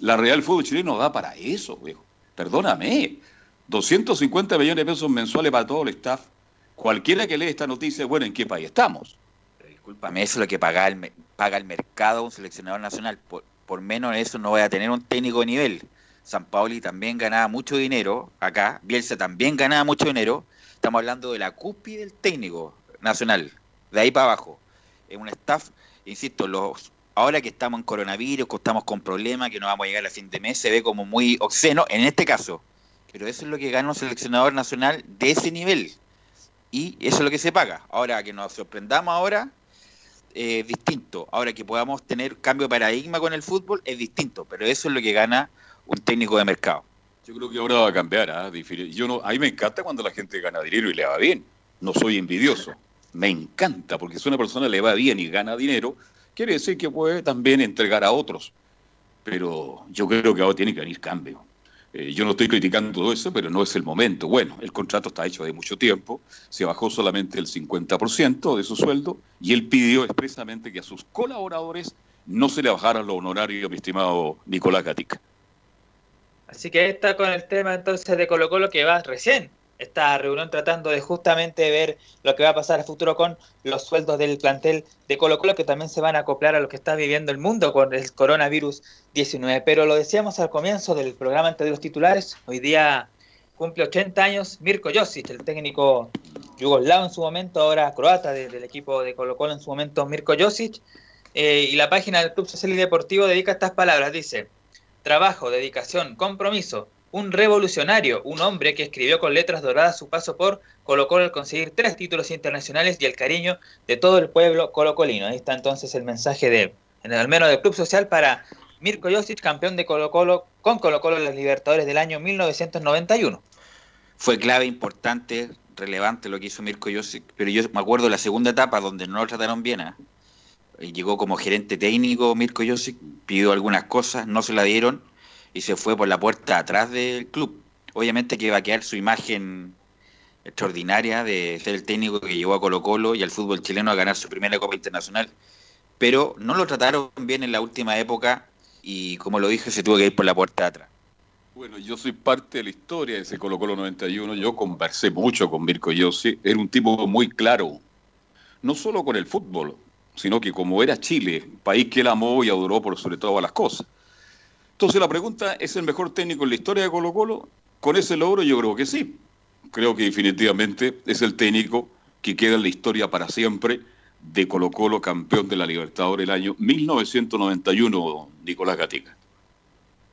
La Real Fútbol Chileno no da para eso, viejo. Perdóname. 250 millones de pesos mensuales para todo el staff. Cualquiera que lee esta noticia, bueno, ¿en qué país estamos? Discúlpame, eso es lo que paga el, paga el mercado un seleccionador nacional. Por, por menos de eso no voy a tener un técnico de nivel. San Paoli también ganaba mucho dinero acá. Bielsa también ganaba mucho dinero. Estamos hablando de la cúspide del técnico nacional. De ahí para abajo. Es un staff, insisto, los ahora que estamos en coronavirus, que estamos con problemas, que no vamos a llegar a fin de mes, se ve como muy obsceno en este caso. Pero eso es lo que gana un seleccionador nacional de ese nivel. Y eso es lo que se paga. Ahora que nos sorprendamos ahora, es distinto. Ahora que podamos tener cambio de paradigma con el fútbol, es distinto. Pero eso es lo que gana un técnico de mercado. Yo creo que ahora va a cambiar. Diferi- Yo no, a mí me encanta cuando la gente gana dinero y le va bien. No soy envidioso. Me encanta, porque si una persona le va bien y gana dinero, quiere decir que puede también entregar a otros. Pero yo creo que ahora tiene que venir cambio. Eh, yo no estoy criticando todo eso, pero no es el momento. Bueno, el contrato está hecho de mucho tiempo, se bajó solamente el 50% de su sueldo y él pidió expresamente que a sus colaboradores no se le bajaran los honorarios, mi estimado Nicolás Gatica. Así que está con el tema entonces de Colo Colo que va recién. Esta reunión tratando de justamente ver lo que va a pasar a futuro con los sueldos del plantel de Colo Colo que también se van a acoplar a lo que está viviendo el mundo con el coronavirus 19. Pero lo decíamos al comienzo del programa de los titulares, hoy día cumple 80 años Mirko Josic, el técnico yugoslavo en su momento, ahora croata de- del equipo de Colo Colo en su momento Mirko Josic. Eh, y la página del Club Social y Deportivo dedica estas palabras, dice, trabajo, dedicación, compromiso, un revolucionario, un hombre que escribió con letras doradas su paso por Colo Colo al conseguir tres títulos internacionales y el cariño de todo el pueblo colocolino. Ahí está entonces el mensaje de, al menos del Club Social para Mirko Josic, campeón de Colo Colo, con Colo Colo en los Libertadores del año 1991. Fue clave, importante, relevante lo que hizo Mirko Josic, pero yo me acuerdo de la segunda etapa donde no lo trataron bien. ¿ah? Eh, Llegó como gerente técnico Mirko Josic, pidió algunas cosas, no se la dieron y se fue por la puerta atrás del club. Obviamente que va a quedar su imagen extraordinaria de ser el técnico que llevó a Colo Colo y al fútbol chileno a ganar su primera Copa Internacional, pero no lo trataron bien en la última época y como lo dije, se tuvo que ir por la puerta atrás. Bueno, yo soy parte de la historia de ese Colo Colo 91. Yo conversé mucho con Mirko Yossi. Era un tipo muy claro, no solo con el fútbol, sino que como era Chile, país que él amó y adoró por sobre todas las cosas. Entonces la pregunta, ¿es el mejor técnico en la historia de Colo Colo? Con ese logro yo creo que sí. Creo que definitivamente es el técnico que queda en la historia para siempre de Colo Colo, campeón de la Libertadores el año 1991, Nicolás Gatica.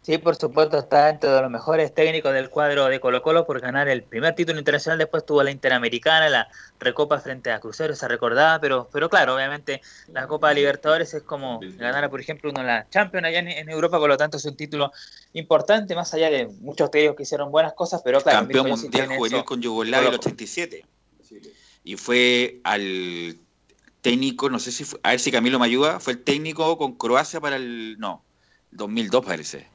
Sí, por supuesto, está entre los mejores técnicos del cuadro de Colo Colo por ganar el primer título internacional, después tuvo la Interamericana, la Recopa frente a Crucero, se recordaba, pero, pero claro, obviamente la Copa Libertadores es como ganar, por ejemplo, uno la Champions allá en, en Europa, por lo tanto es un título importante, más allá de muchos de ellos que hicieron buenas cosas, pero claro, campeón mundial juvenil eso. con Yugoslavia en el Colo Colo. 87. Y fue al técnico, no sé si fue, a ver si Camilo me ayuda, fue el técnico con Croacia para el, no, 2002 parece.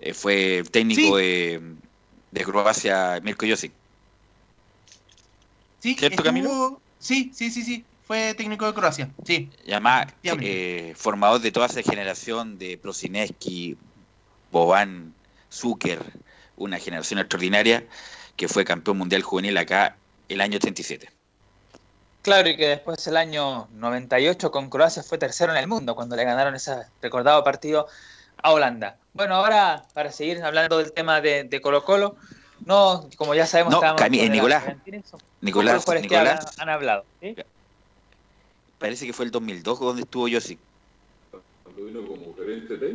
Eh, fue el técnico de, de Croacia, Mirko Josic. Sí, ¿Cierto, estuvo- Camilo? Sí, sí, sí, sí. Fue técnico de Croacia. Sí. Y además, eh, formador de toda esa generación de Prosineski, Boban, Zucker, una generación extraordinaria que fue campeón mundial juvenil acá el año 87. Claro, y que después el año 98 con Croacia fue tercero en el mundo cuando le ganaron ese recordado partido a Holanda. Bueno, ahora para seguir hablando del tema de, de Colo Colo, no, como ya sabemos, No, Nicolás. Nicolás, han, han hablado. ¿sí? Parece que fue el 2002 donde estuvo Josic.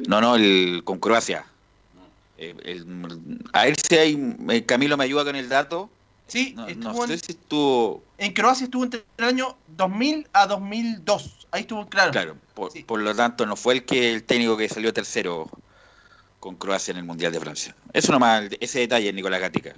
No, no, el, con Croacia. Eh, el- a ver si hay, eh, Camilo me ayuda con el dato. Sí, no, estuvo no en- si estuvo, En Croacia estuvo entre el año 2000 a 2002. Ahí estuvo claro. claro, por, por lo tanto no fue el que el técnico que salió tercero con Croacia en el Mundial de Francia. Eso nomás, ese detalle, Nicolás Gatica.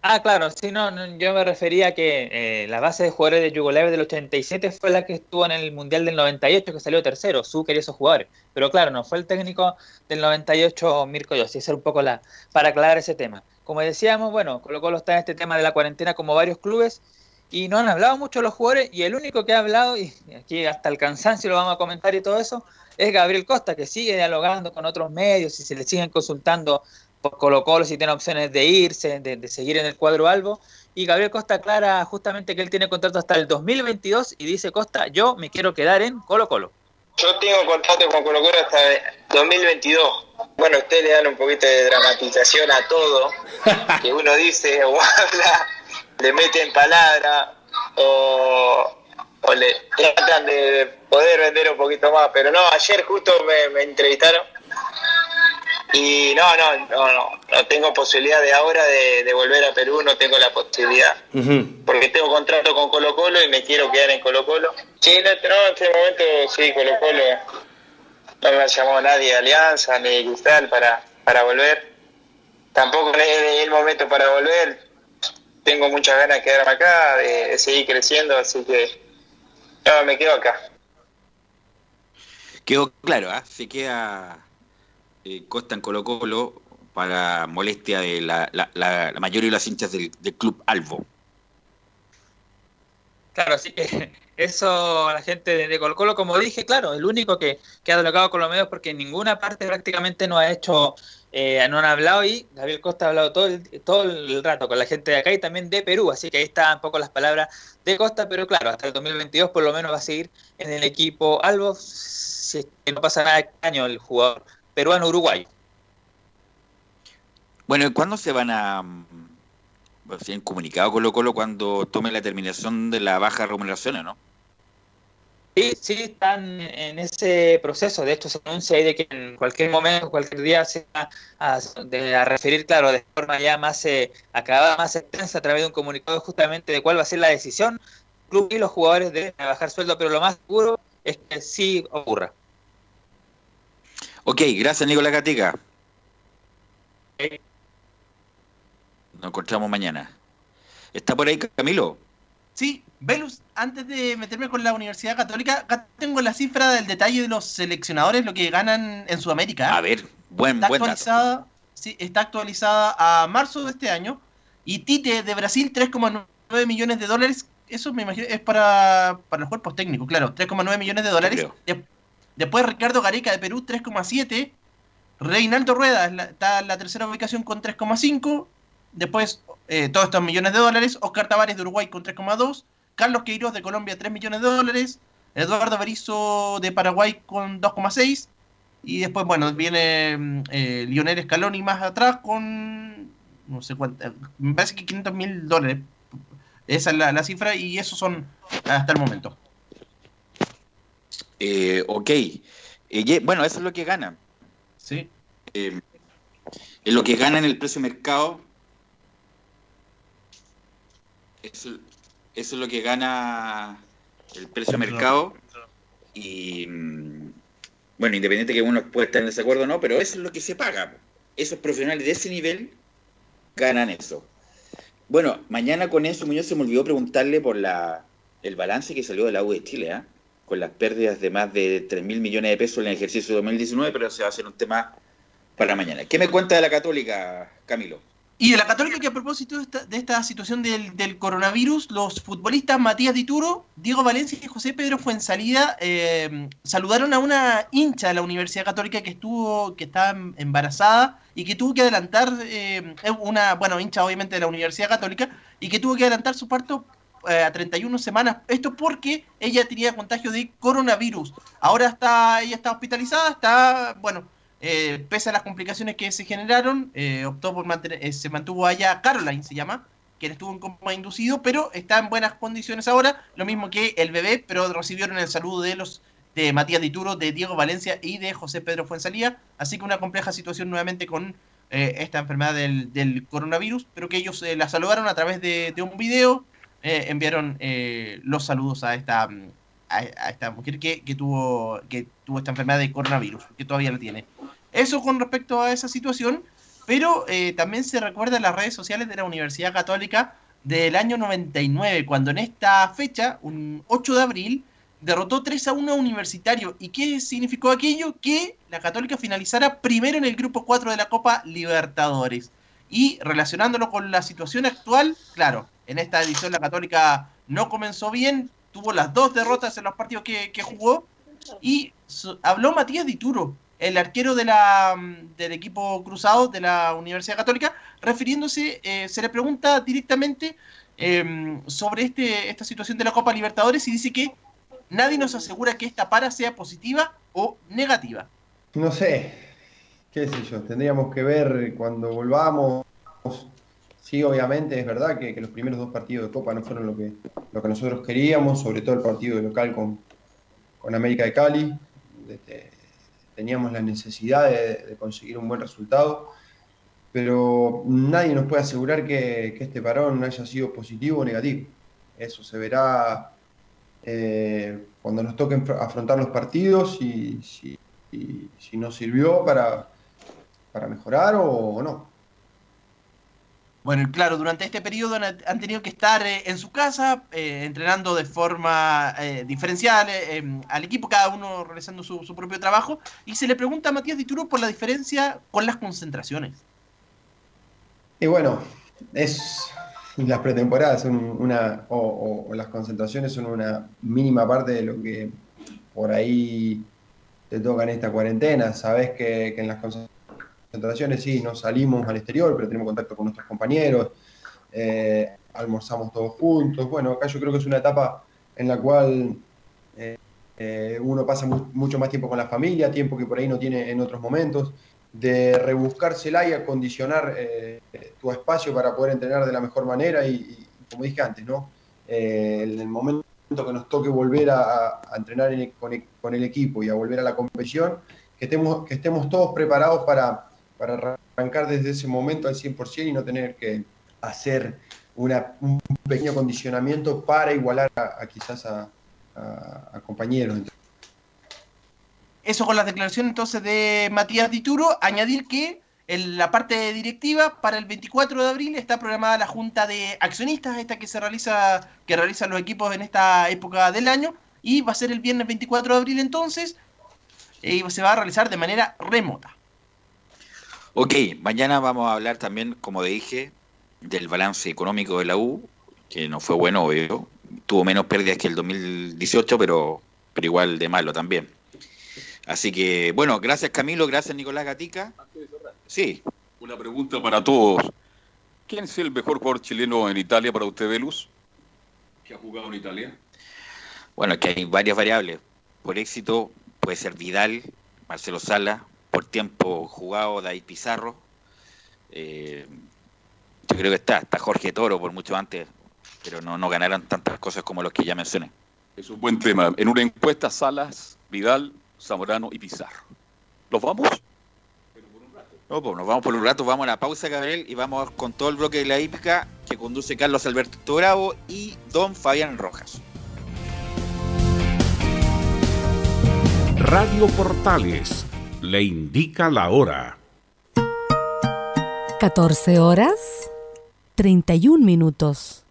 Ah, claro, sí, no, no, yo me refería a que eh, la base de jugadores de Yugoslavia del 87 fue la que estuvo en el Mundial del 98, que salió tercero, Zucker y esos jugadores. Pero claro, no fue el técnico del 98, Mirko Yossi, esa era un poco la, para aclarar ese tema. Como decíamos, bueno, Colo Colo está en este tema de la cuarentena como varios clubes, y no han hablado mucho los jugadores, y el único que ha hablado, y aquí hasta el cansancio lo vamos a comentar y todo eso, es Gabriel Costa, que sigue dialogando con otros medios y se le siguen consultando por Colo Colo si tiene opciones de irse, de, de seguir en el cuadro albo. Y Gabriel Costa aclara justamente que él tiene contrato hasta el 2022 y dice Costa, yo me quiero quedar en Colo Colo. Yo tengo contrato con Colo Colo hasta 2022. Bueno, ustedes le dan un poquito de dramatización a todo, que uno dice o habla, le meten palabra o, o le tratan de poder vender un poquito más. Pero no, ayer justo me, me entrevistaron y no, no, no, no, no tengo posibilidad de ahora de, de volver a Perú, no tengo la posibilidad. Porque tengo contrato con Colo Colo y me quiero quedar en Colo Colo. Sí, no, no, en este momento sí, Colo Colo. No me ha llamado nadie de Alianza ni de Cristal para, para volver. Tampoco es el momento para volver. Tengo muchas ganas de quedarme acá, de, de seguir creciendo, así que no, me quedo acá. Quedó claro, ¿ah? se queda eh, Costa en Colo Colo para molestia de la, la, la, mayoría de las hinchas del, club Albo. Claro, que eso la gente de, Colo Colo, como dije, claro, el único que, ha dialogado con los medios porque en ninguna parte prácticamente no ha hecho, eh, no han hablado y Gabriel Costa ha hablado todo el, todo el rato con la gente de acá y también de Perú, así que ahí están un poco las palabras de Costa, pero claro, hasta el 2022 por lo menos va a seguir en el equipo Albo, si no pasa nada este año el jugador peruano-uruguayo. Bueno, ¿y cuándo se van a... mm, bueno, se han comunicado Colo Colo cuando tome la terminación de la baja remuneración, ¿o ¿no? Sí, sí, están en ese proceso. De hecho, se anuncia ahí de que en cualquier momento, cualquier día se va a, de- a referir, claro, de forma ya más eh, acabada, más extensa, a través de un comunicado justamente de cuál va a ser la decisión. El club y los jugadores deben bajar sueldo, pero lo más seguro es que sí ocurra. Ok, gracias Nicolás Gatica. Nos encontramos mañana. ¿Está por ahí Camilo? Sí, Velus, antes de meterme con la Universidad Católica, acá tengo la cifra del detalle de los seleccionadores, lo que ganan en Sudamérica. A ver, buen, está buen dato. actualizada, sí, está actualizada a marzo de este año. Y Tite de Brasil, 3,9 millones de dólares. Eso me imagino es para, para los cuerpos técnicos, claro. 3,9 millones de dólares. Después Ricardo Gareca de Perú, 3,7. Reinaldo Rueda está en la tercera ubicación con 3,5. Después, eh, todos estos millones de dólares. Oscar Tavares de Uruguay con 3,2. Carlos Queiroz de Colombia, 3 millones de dólares. Eduardo Berizzo de Paraguay con 2,6. Y después, bueno, viene mm, eh, Lionel Scaloni más atrás con. No sé cuánto. Me parece que 500 mil dólares. Esa es la, la cifra y esos son hasta el momento. Eh, ok. Eh, bueno, eso es lo que gana. Sí. Eh, es lo que gana en el precio de mercado. Eso, eso es lo que gana el precio de mercado. Y mm, bueno, independiente que uno pueda estar en desacuerdo o no, pero eso es lo que se paga. Esos profesionales de ese nivel ganan eso. Bueno, mañana con eso, Muñoz se me olvidó preguntarle por la, el balance que salió de la U de Chile, ¿ah? Con las pérdidas de más de 3 mil millones de pesos en el ejercicio 2019, pero se va a hacer un tema para mañana. ¿Qué me cuenta de la Católica, Camilo? Y de la Católica, que a propósito de esta, de esta situación del, del coronavirus, los futbolistas Matías Dituro, Diego Valencia y José Pedro Fuensalida eh, saludaron a una hincha de la Universidad Católica que estuvo, que estaba em- embarazada y que tuvo que adelantar, eh, una, bueno, hincha obviamente de la Universidad Católica, y que tuvo que adelantar su parto eh, a 31 semanas. Esto porque ella tenía contagio de coronavirus. Ahora está, ella está hospitalizada, está, bueno, eh, pese a las complicaciones que se generaron, eh, optó por mantener, eh, se mantuvo allá, Caroline se llama, quien estuvo en coma inducido, pero está en buenas condiciones ahora, lo mismo que el bebé, pero recibieron el saludo de los de Matías Dituro, de Diego Valencia y de José Pedro Fuensalía, así que una compleja situación nuevamente con eh, esta enfermedad del, coronavirus, pero que ellos eh, la saludaron a través de un video, eh, enviaron eh, los saludos a esta mm, a, a esta mujer que, que tuvo que tuvo esta enfermedad de coronavirus, que todavía la tiene. Eso con respecto a esa situación. pero eh, también se recuerda en las redes sociales de la Universidad Católica del año 99, cuando en esta fecha, un 8 de abril, derrotó 3 a 1 a Universitario. ¿Y qué significó aquello? Que la Católica finalizara primero en el grupo 4 de la Copa Libertadores. Y relacionándolo con la situación actual, claro, en esta edición la Católica no comenzó bien, tuvo las dos derrotas en los partidos que, jugó. Y habló Matías Dituro, el arquero de la, mm, del equipo cruzado de la Universidad Católica, refiriéndose, eh, se le pregunta directamente eh, sobre este, esta situación de la Copa Libertadores y dice que nadie nos asegura que esta para sea positiva o negativa. No sé, qué sé yo, tendríamos que ver cuando volvamos. Sí, obviamente es verdad que, los primeros dos partidos de Copa no fueron lo que, lo que nosotros queríamos, sobre todo el partido de local con, con América de Cali. Este, teníamos la necesidad de, conseguir un buen resultado, pero nadie nos puede asegurar que, que este parón haya sido positivo o negativo. Eso se verá eh, cuando nos toque enfr- afrontar los partidos y si nos sirvió para, para mejorar o, o no. Bueno, claro, durante este periodo han, han tenido que estar eh, en su casa, eh, entrenando de forma eh, diferencial em, al equipo, cada uno realizando su, su propio trabajo, y se le pregunta a Matías Dituro por la diferencia con las concentraciones. Y bueno, es las pretemporadas son una, o, o- o las concentraciones son una mínima parte de lo que por ahí te toca en esta cuarentena. Sabes que, que en las concentraciones sí, no salimos al exterior, pero tenemos contacto con nuestros compañeros, eh, almorzamos todos juntos. Bueno, acá yo creo que es una etapa en la cual eh, eh, uno pasa mu- mucho más tiempo con la familia, tiempo que por ahí no tiene en otros momentos, de rebuscársela y acondicionar tu espacio para poder entrenar de la mejor manera y, como dije antes, ¿no? En el momento que nos toque volver a, entrenar en el- con, el, con el equipo y a volver a la competición, que estemos, que estemos todos preparados para, para arrancar desde ese momento al 100% y no tener que hacer un pequeño condicionamiento para igualar a, quizás a, compañeros. Eso con las declaraciones entonces de Matías Dituro. Añadir que en la parte directiva, para el 24 de abril está programada la junta de accionistas, esta que se realiza, que realizan los equipos en esta época del año, y va a ser el viernes 24 de abril entonces, y se va a realizar de manera remota. Ok, mañana vamos a hablar también, como dije, del balance económico de la U, que no fue bueno, obvio. Tuvo menos pérdidas que el 2018, pero, pero igual de malo también. Así que, bueno, gracias Camilo, gracias Nicolás Gatica. Sí. Una pregunta para todos. ¿Quién es el mejor jugador chileno en Italia para usted, Velus? ¿Que ha jugado en Italia? Bueno, es que hay varias variables. Por éxito puede ser Vidal, Marcelo Sala, por tiempo jugado David Pizarro. Eh, yo creo que está, está Jorge Toro por mucho antes, pero no, no ganaron tantas cosas como los que ya mencioné. Es un buen tema. En una encuesta, Salas, Vidal, Zamorano y Pizarro. ¿Los vamos? No, pues nos vamos por un rato, vamos a la pausa, Gabriel, y vamos con todo el bloque de la hípica que conduce Carlos Alberto Bravo y Don Fabián Rojas. Radio Portales le indica la hora. 14 horas 31 minutos.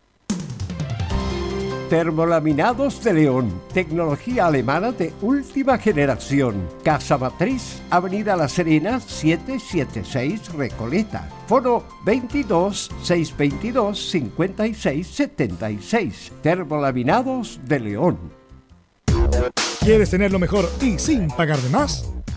Termolaminados de León, tecnología alemana de última generación. Casa Matriz, Avenida La Serena, 776 Recoleta. Foro 22 622 56 76. Termolaminados de León. ¿Quieres tener lo mejor y sin pagar de más?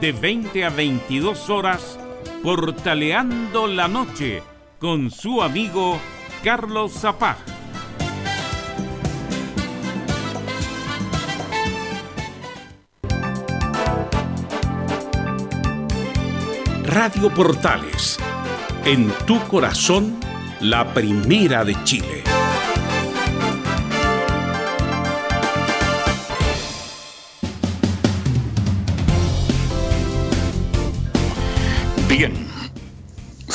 de 20 a 22 horas Portaleando la Noche con su amigo Carlos Zapag. Radio Portales, en tu corazón, la primera de Chile.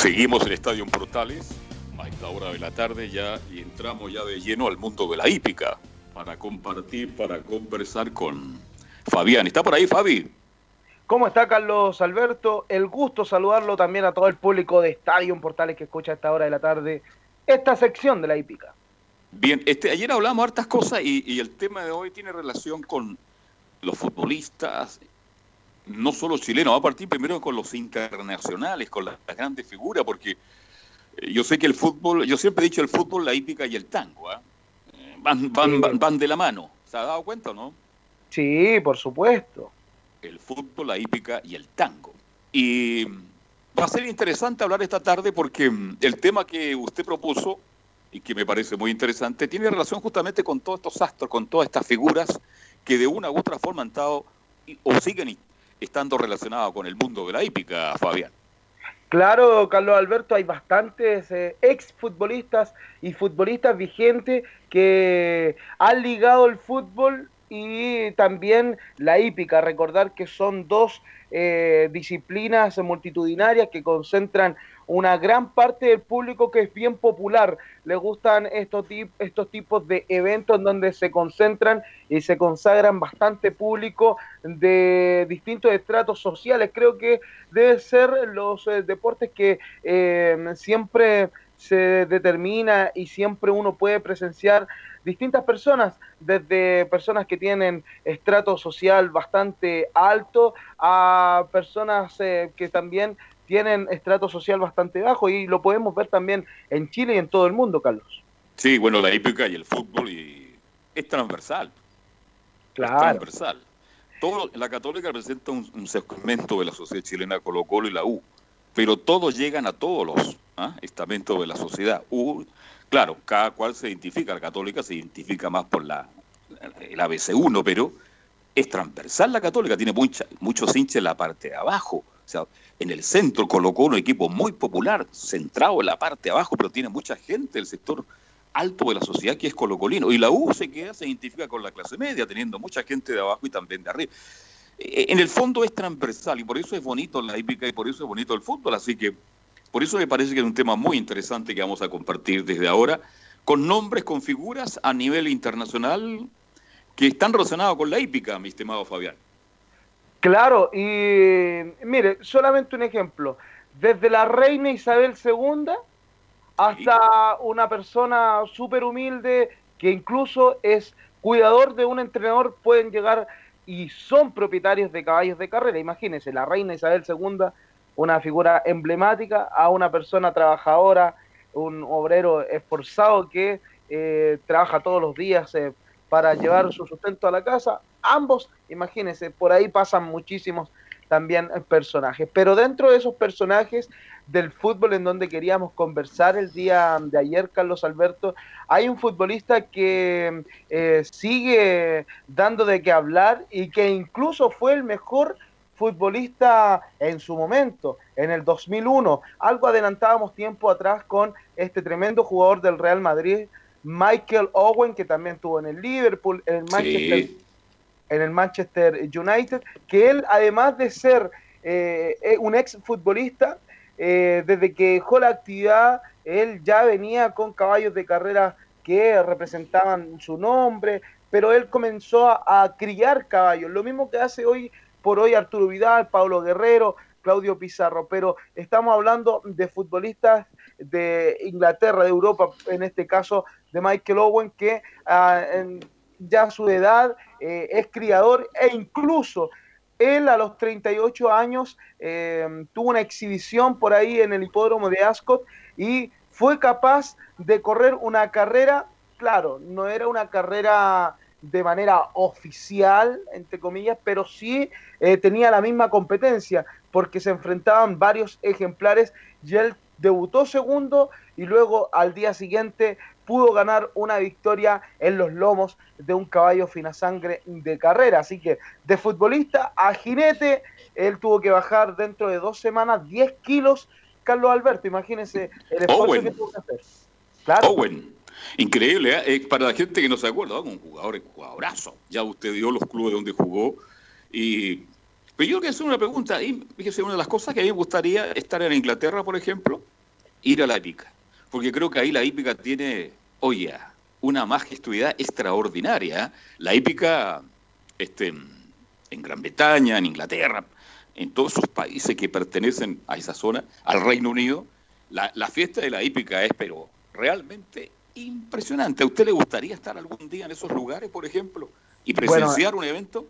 Seguimos en Estadio Portales a esta hora de la tarde ya y entramos ya de lleno al mundo de la hípica para compartir, para conversar con Fabián. ¿Está por ahí, Fabi? ¿Cómo está Carlos Alberto? El gusto saludarlo también a todo el público de Estadio Portales que escucha a esta hora de la tarde esta sección de la hípica. Bien, este, ayer hablamos hartas cosas y, y el tema de hoy tiene relación con los futbolistas, no solo chilenos, va a partir primero con los internacionales, con las, las grandes figuras, porque eh, yo sé que el fútbol, yo siempre he dicho el fútbol, la hípica y el tango, ¿ah? Eh, van, van, van, van de la mano. ¿Se ha dado cuenta o no? Sí, por supuesto. El fútbol, la hípica y el tango. Y va a ser interesante hablar esta tarde porque mm, el tema que usted propuso y que me parece muy interesante tiene relación justamente con todos estos astros, con todas estas figuras que de una u otra forma han estado o siguen estando relacionados con el mundo de la hípica, Fabián. Claro, Carlos Alberto, hay bastantes eh, exfutbolistas y futbolistas vigentes que han ligado el fútbol y también la hípica. Recordar que son dos eh, disciplinas multitudinarias que concentran una gran parte del público que es bien popular. Le gustan estos, tip- estos tipos de eventos en donde se concentran y se consagran bastante público de distintos estratos sociales. Creo que debe ser los eh, deportes que eh, siempre se determina y siempre uno puede presenciar distintas personas, desde personas que tienen estrato social bastante alto a personas eh, que también tienen estrato social bastante bajo y lo podemos ver también en Chile y en todo el mundo, Carlos. Sí, bueno, la hípica y el fútbol y es transversal. Claro. Es transversal. Todo, la católica representa un, un segmento de la sociedad chilena, Colo Colo y la U, pero todos llegan a todos los ¿ah? estamentos de la sociedad. U, claro, cada cual se identifica, la católica se identifica más por la, el ABC1, pero es transversal la católica, tiene mucha, muchos hinchas en la parte de abajo. En el centro colocó un equipo muy popular, centrado en la parte de abajo, pero tiene mucha gente del sector alto de la sociedad que es colocolino. Y la U se queda, se identifica con la clase media, teniendo mucha gente de abajo y también de arriba. Eh, En el fondo es transversal y por eso es bonito la hípica y por eso es bonito el fútbol. Así que por eso me parece que es un tema muy interesante que vamos a compartir desde ahora, con nombres, con figuras a nivel internacional que están relacionados con la hípica, mi estimado Fabián. Claro, y mire, solamente un ejemplo. Desde la reina Isabel II hasta una persona súper humilde que incluso es cuidador de un entrenador, pueden llegar y son propietarios de caballos de carrera. Imagínense, la reina Isabel II, una figura emblemática, a una persona trabajadora, un obrero esforzado que eh, trabaja todos los días eh, para llevar su sustento a la casa. Ambos, imagínense, por ahí pasan muchísimos también eh, personajes. Pero dentro de esos personajes del fútbol en donde queríamos conversar el día de ayer, Carlos Alberto, hay un futbolista que eh, sigue dando de qué hablar y que incluso fue el mejor futbolista en su momento, en el 2001. Algo adelantábamos tiempo atrás con este tremendo jugador del Real Madrid, Michael Owen, que también tuvo en el Liverpool, en el Manchester Sí. en el Manchester United, que él, además de ser eh, eh, un ex futbolista, eh, desde que dejó la actividad, él ya venía con caballos de carrera que representaban su nombre, pero él comenzó a, a criar caballos, lo mismo que hace hoy por hoy Arturo Vidal, Pablo Guerrero, Claudio Pizarro, pero estamos hablando de futbolistas de Inglaterra, de Europa, en este caso de Michael Owen, que ah, en ya a su edad eh, es criador e incluso él a los 38 años eh, tuvo una exhibición por ahí en el hipódromo de Ascot y fue capaz de correr una carrera, claro, no era una carrera de manera oficial, entre comillas, pero sí eh, tenía la misma competencia, porque se enfrentaban varios ejemplares y él debutó segundo y luego al día siguiente pudo ganar una victoria en los lomos de un caballo fina sangre de carrera. Así que de futbolista a jinete, él tuvo que bajar dentro de dos semanas 10 kilos. Carlos Alberto, imagínense el esfuerzo que tuvo que hacer. Owen. Increíble, ¿eh? Eh, para la gente que no se acuerda, un jugador, un jugadorazo. Ya usted dio los clubes donde jugó. Y... Pero yo quiero hacer una pregunta. Y fíjese, una de las cosas que a mí me gustaría estar en Inglaterra, por ejemplo, ir a la épica. Porque creo que ahí la hípica tiene, oye, una majestuosidad extraordinaria. La hípica este, en Gran Bretaña, en Inglaterra, en todos esos países que pertenecen a esa zona, al Reino Unido, la, fiesta de la hípica es, pero realmente impresionante. ¿A usted le gustaría estar algún día en esos lugares, por ejemplo, y presenciar un evento?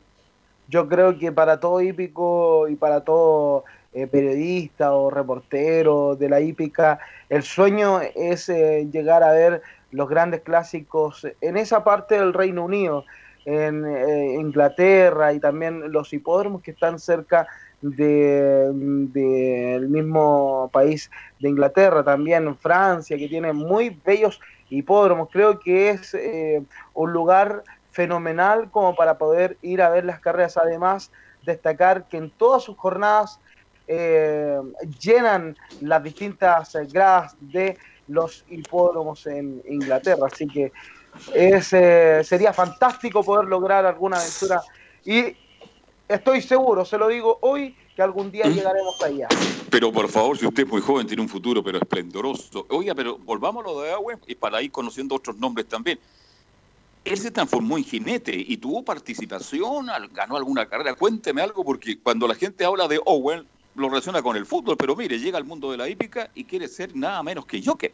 Yo creo que para todo hípico y para todo eh, periodista o reportero de la hípica, el sueño es eh, llegar a ver los grandes clásicos en esa parte del Reino Unido, en eh, Inglaterra y también los hipódromos que están cerca del de, mismo país de Inglaterra, también Francia, que tiene muy bellos hipódromos. Creo que es un lugar fenomenal como para poder ir a ver las carreras. Además, destacar que en todas sus jornadas eh, llenan las distintas gradas de los hipódromos en Inglaterra. Así que es, eh, sería fantástico poder lograr alguna aventura y estoy seguro, se lo digo hoy, que algún día ¿Mm? llegaremos allá. Pero por favor, si usted es muy joven, tiene un futuro pero esplendoroso. Oiga, pero lo de Agüe y para ir conociendo otros nombres también. Él se transformó en jinete y tuvo participación, ganó alguna carrera. Cuénteme algo, porque cuando la gente habla de Owen, lo relaciona con el fútbol, pero mire, llega al mundo de la hípica y quiere ser nada menos que Joker.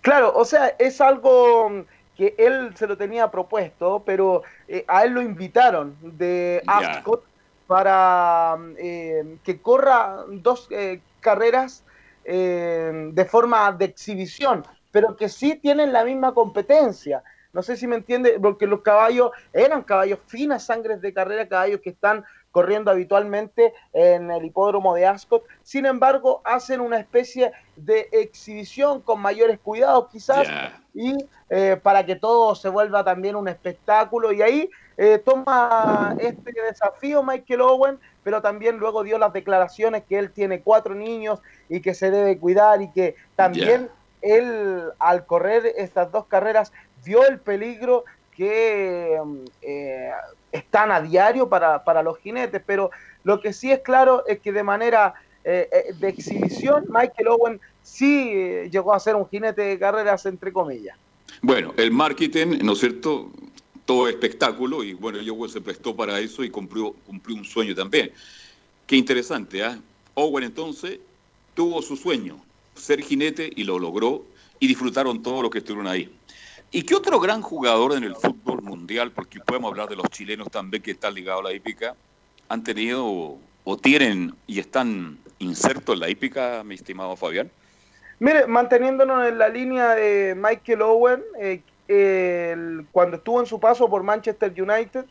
Claro, o sea, es algo que él se lo tenía propuesto, pero eh, a él lo invitaron de Ascot para eh, que corra dos eh, carreras de forma de exhibición, pero que sí tienen la misma competencia. No sé si me entiende, porque los caballos eran caballos finas sangres de carrera, caballos que están corriendo habitualmente en el hipódromo de Ascot. Sin embargo, hacen una especie de exhibición con mayores cuidados quizás y eh, para que todo se vuelva también un espectáculo. Y ahí eh, toma este desafío Michael Owen, pero también luego dio las declaraciones que él tiene cuatro niños y que se debe cuidar y que también él al correr estas dos carreras vio el peligro que eh, están a diario para, para, los jinetes, pero lo que sí es claro es que de manera eh, eh, de exhibición, Michael Owen sí llegó a ser un jinete de carreras, entre comillas. Bueno, el marketing, ¿no es cierto? Todo espectáculo, y bueno, Owen se prestó para eso y cumplió, cumplió un sueño también. Qué interesante, ¿ah? Owen entonces tuvo su sueño, ser jinete, y lo logró, y disfrutaron todos los que estuvieron ahí. ¿Y qué otro gran jugador en el fútbol mundial, porque podemos hablar de los chilenos también que están ligados a la hípica, han tenido o, tienen y están insertos en la hípica, mi estimado Fabián? Mire, manteniéndonos en la línea de Michael Owen, eh, cuando estuvo en su paso por Manchester United,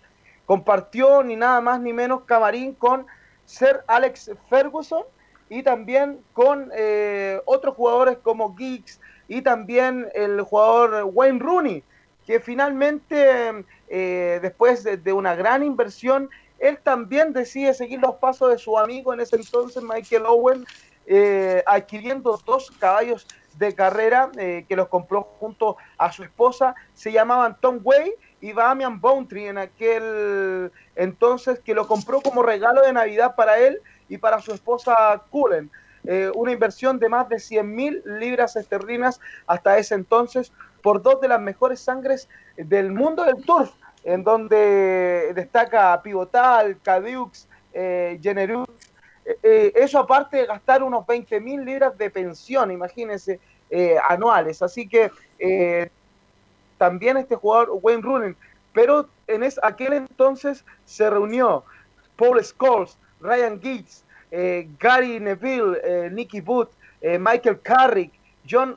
compartió ni nada más ni menos camarín con Sir Alex Ferguson y también con eh, otros jugadores como Giggs, y también el jugador Wayne Rooney, que finalmente, eh, después de, una gran inversión, él también decide seguir los pasos de su amigo en ese entonces, Michael Owen, eh, adquiriendo dos caballos de carrera que los compró junto a su esposa, se llamaban Tom Way y Damian Bountry en aquel entonces, que lo compró como regalo de Navidad para él y para su esposa Cullen. Eh, una inversión de más de 100 mil libras esterlinas hasta ese entonces por dos de las mejores sangres del mundo del turf, en donde destaca Pivotal, Cadux, eh, eh, eh, eso aparte de gastar unos 20 mil libras de pensión, imagínense, anuales. Así que también este jugador, Wayne Rooney, pero en es, aquel entonces se reunió Paul Scholes, Ryan Giggs, eh, Gary Neville, eh, Nicky Booth, eh, Michael Carrick, John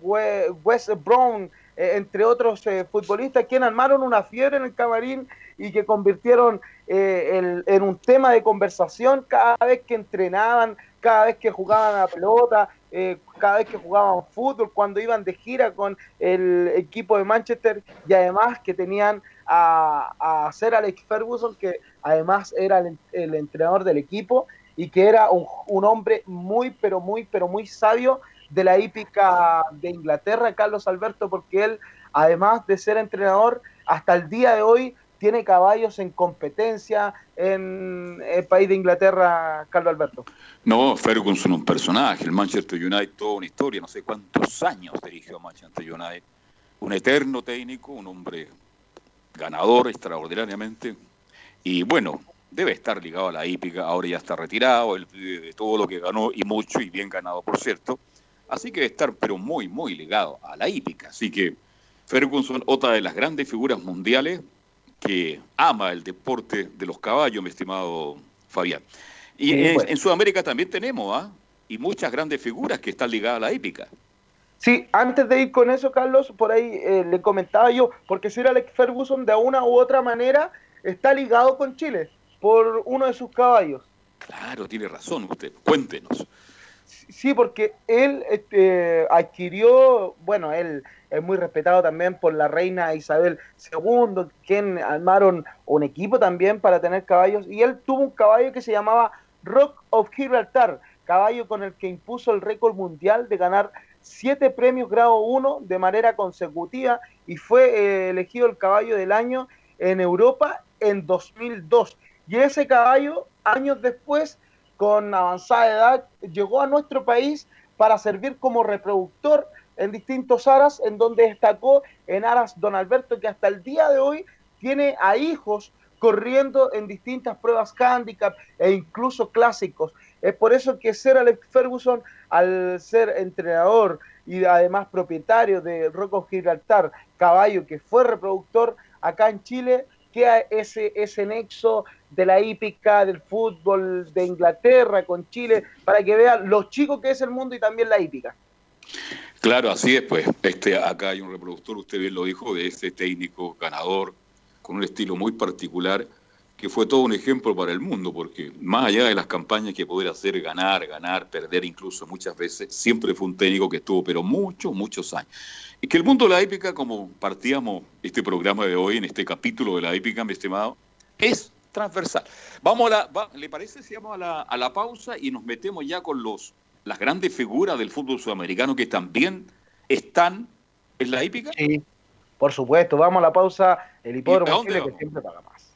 We- Wes Brown, eh, entre otros eh, futbolistas, quienes armaron una fiebre en el camarín y que convirtieron el- en un tema de conversación cada vez que entrenaban, cada vez que jugaban a la pelota, eh, cada vez que jugaban fútbol, cuando iban de gira con el equipo de Manchester y además que tenían a, a Sir Alex Ferguson, que además era el, entrenador del equipo y que era un, hombre muy, pero muy, pero muy sabio de la hípica de Inglaterra, Carlos Alberto, porque él, además de ser entrenador, hasta el día de hoy tiene caballos en competencia en el país de Inglaterra, Carlos Alberto. No, Ferguson un personaje, el Manchester United toda una historia, no sé cuántos años dirigió Manchester United. Un eterno técnico, un hombre ganador extraordinariamente. Y bueno, debe estar ligado a la hípica, ahora ya está retirado, él vive de todo lo que ganó y mucho y bien ganado, por cierto. Así que debe estar, pero muy, muy ligado a la hípica. Así que Ferguson, otra de las grandes figuras mundiales que ama el deporte de los caballos, mi estimado Fabián. Y Sí, en, en Sudamérica también tenemos, ¿ah? Y muchas grandes figuras que están ligadas a la hípica. Sí, antes de ir con eso, Carlos, por ahí eh, le comentaba yo, porque Sir Alex Ferguson de una u otra manera está ligado con Chile por uno de sus caballos. Claro, tiene razón usted. Cuéntenos. Sí, porque él este, adquirió, bueno, él es muy respetado también por la reina Isabel II, quien armaron un equipo también para tener caballos, y él tuvo un caballo que se llamaba Rock of Gibraltar, caballo con el que impuso el récord mundial de ganar siete premios grado 1 de manera consecutiva y fue eh, elegido el caballo del año en Europa en 2002. Y ese caballo, años después, con avanzada edad, llegó a nuestro país para servir como reproductor en distintos aras, en donde destacó en aras Don Alberto, que hasta el día de hoy tiene a hijos corriendo en distintas pruebas handicap e incluso clásicos. Es por eso que Sir Alex Ferguson, al ser entrenador y además propietario de Rocco Gibraltar, caballo que fue reproductor acá en Chile, queda ese, ese nexo de la hípica, del fútbol de Inglaterra con Chile, para que vean lo chico que es el mundo y también la hípica. Claro, así es, pues. Este, acá hay un reproductor, usted bien lo dijo, de ese técnico ganador, con un estilo muy particular, que fue todo un ejemplo para el mundo, porque más allá de las campañas que poder hacer, ganar, ganar, perder incluso muchas veces, siempre fue un técnico que estuvo, pero muchos, muchos años. Y que el mundo de la hípica, como partíamos este programa de hoy, en este capítulo de la hípica, mi estimado, es transversal. Vamos a la, ¿le parece si a la, pausa y nos metemos ya con los las grandes figuras del fútbol sudamericano que también están en la hípica? Sí, por supuesto. Vamos a la pausa. El ¿Y a hipódromo Chile que siempre paga más.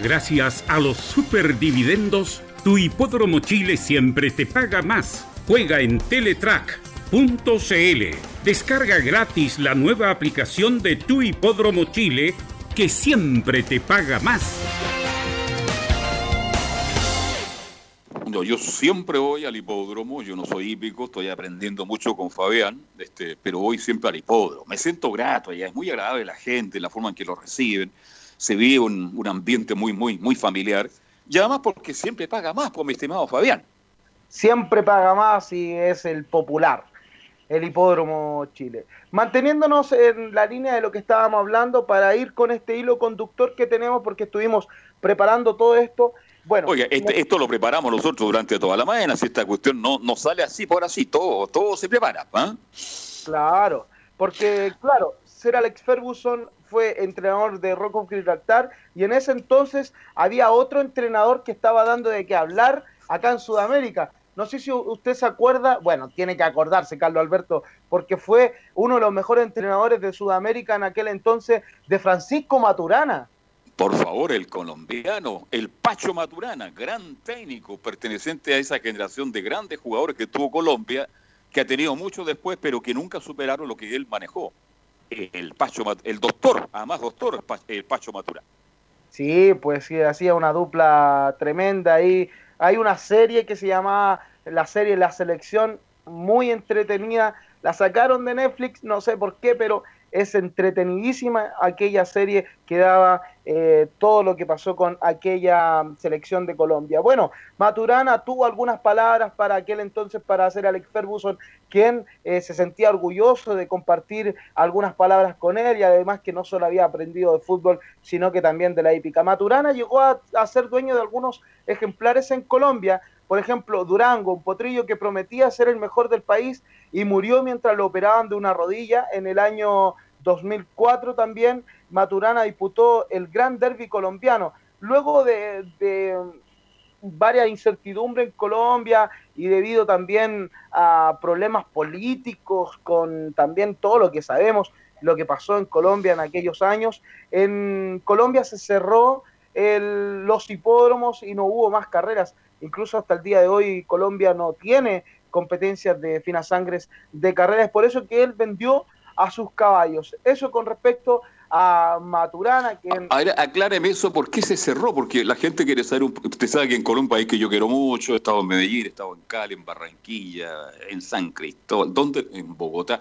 Gracias a los superdividendos, tu hipódromo Chile siempre te paga más. Juega en Teletrack.cl. Descarga gratis la nueva aplicación de tu hipódromo Chile que siempre te paga más. No, yo siempre voy al hipódromo, yo no soy hípico, estoy aprendiendo mucho con Fabián, este, pero voy siempre al hipódromo. Me siento grato allá, es muy agradable la gente, la forma en que lo reciben, se vive un, un ambiente muy, muy, muy familiar, y además porque siempre paga más, por mi estimado Fabián. Siempre paga más y es el popular, el hipódromo Chile. Manteniéndonos en la línea de lo que estábamos hablando para ir con este hilo conductor que tenemos porque estuvimos preparando todo esto. Bueno, Oiga, este- esto lo preparamos nosotros durante toda la mañana, si esta cuestión no, no sale así por así, todo, todo se prepara. ¿ah? Claro, porque claro, Sir Alex Ferguson fue entrenador de Rock of Gibraltar y en ese entonces había otro entrenador que estaba dando de qué hablar acá en Sudamérica. No sé si usted se acuerda, bueno, tiene que acordarse, Carlos Alberto, porque fue uno de los mejores entrenadores de Sudamérica en aquel entonces, de Francisco Maturana. Por favor, el colombiano, el Pacho Maturana, gran técnico, perteneciente a esa generación de grandes jugadores que tuvo Colombia, que ha tenido mucho después, pero que nunca superaron lo que él manejó. El Pacho, el doctor, además doctor, el Pa- el Pacho Maturana. Sí, pues sí, hacía una dupla tremenda ahí. Hay una serie que se llamaba la serie La Selección, muy entretenida. La sacaron de Netflix, no sé por qué, pero es entretenidísima aquella serie que daba eh, todo lo que pasó con aquella selección de Colombia. Bueno, Maturana tuvo algunas palabras para aquel entonces para hacer Alex Ferguson, quien eh, se sentía orgulloso de compartir algunas palabras con él y además que no solo había aprendido de fútbol, sino que también de la épica. Maturana llegó a, a ser dueño de algunos ejemplares en Colombia, por ejemplo, Durango, un potrillo que prometía ser el mejor del país y murió mientras lo operaban de una rodilla en el año 2004 también Maturana disputó el Gran Derby colombiano. Luego de, varias incertidumbres en Colombia y debido también a problemas políticos con también todo lo que sabemos, lo que pasó en Colombia en aquellos años, en Colombia se cerró los hipódromos y no hubo más carreras. Incluso hasta el día de hoy Colombia no tiene competencias de finas sangres de carreras. Es por eso que él vendió a sus caballos. Eso con respecto a Maturana. Quien... A ver, acláreme eso, ¿por qué se cerró? Porque la gente quiere saber, un- usted sabe que en Colombia, un país que yo quiero mucho, he estado en Medellín, he estado en Cali, en Barranquilla, en San Cristóbal, ¿dónde? En Bogotá.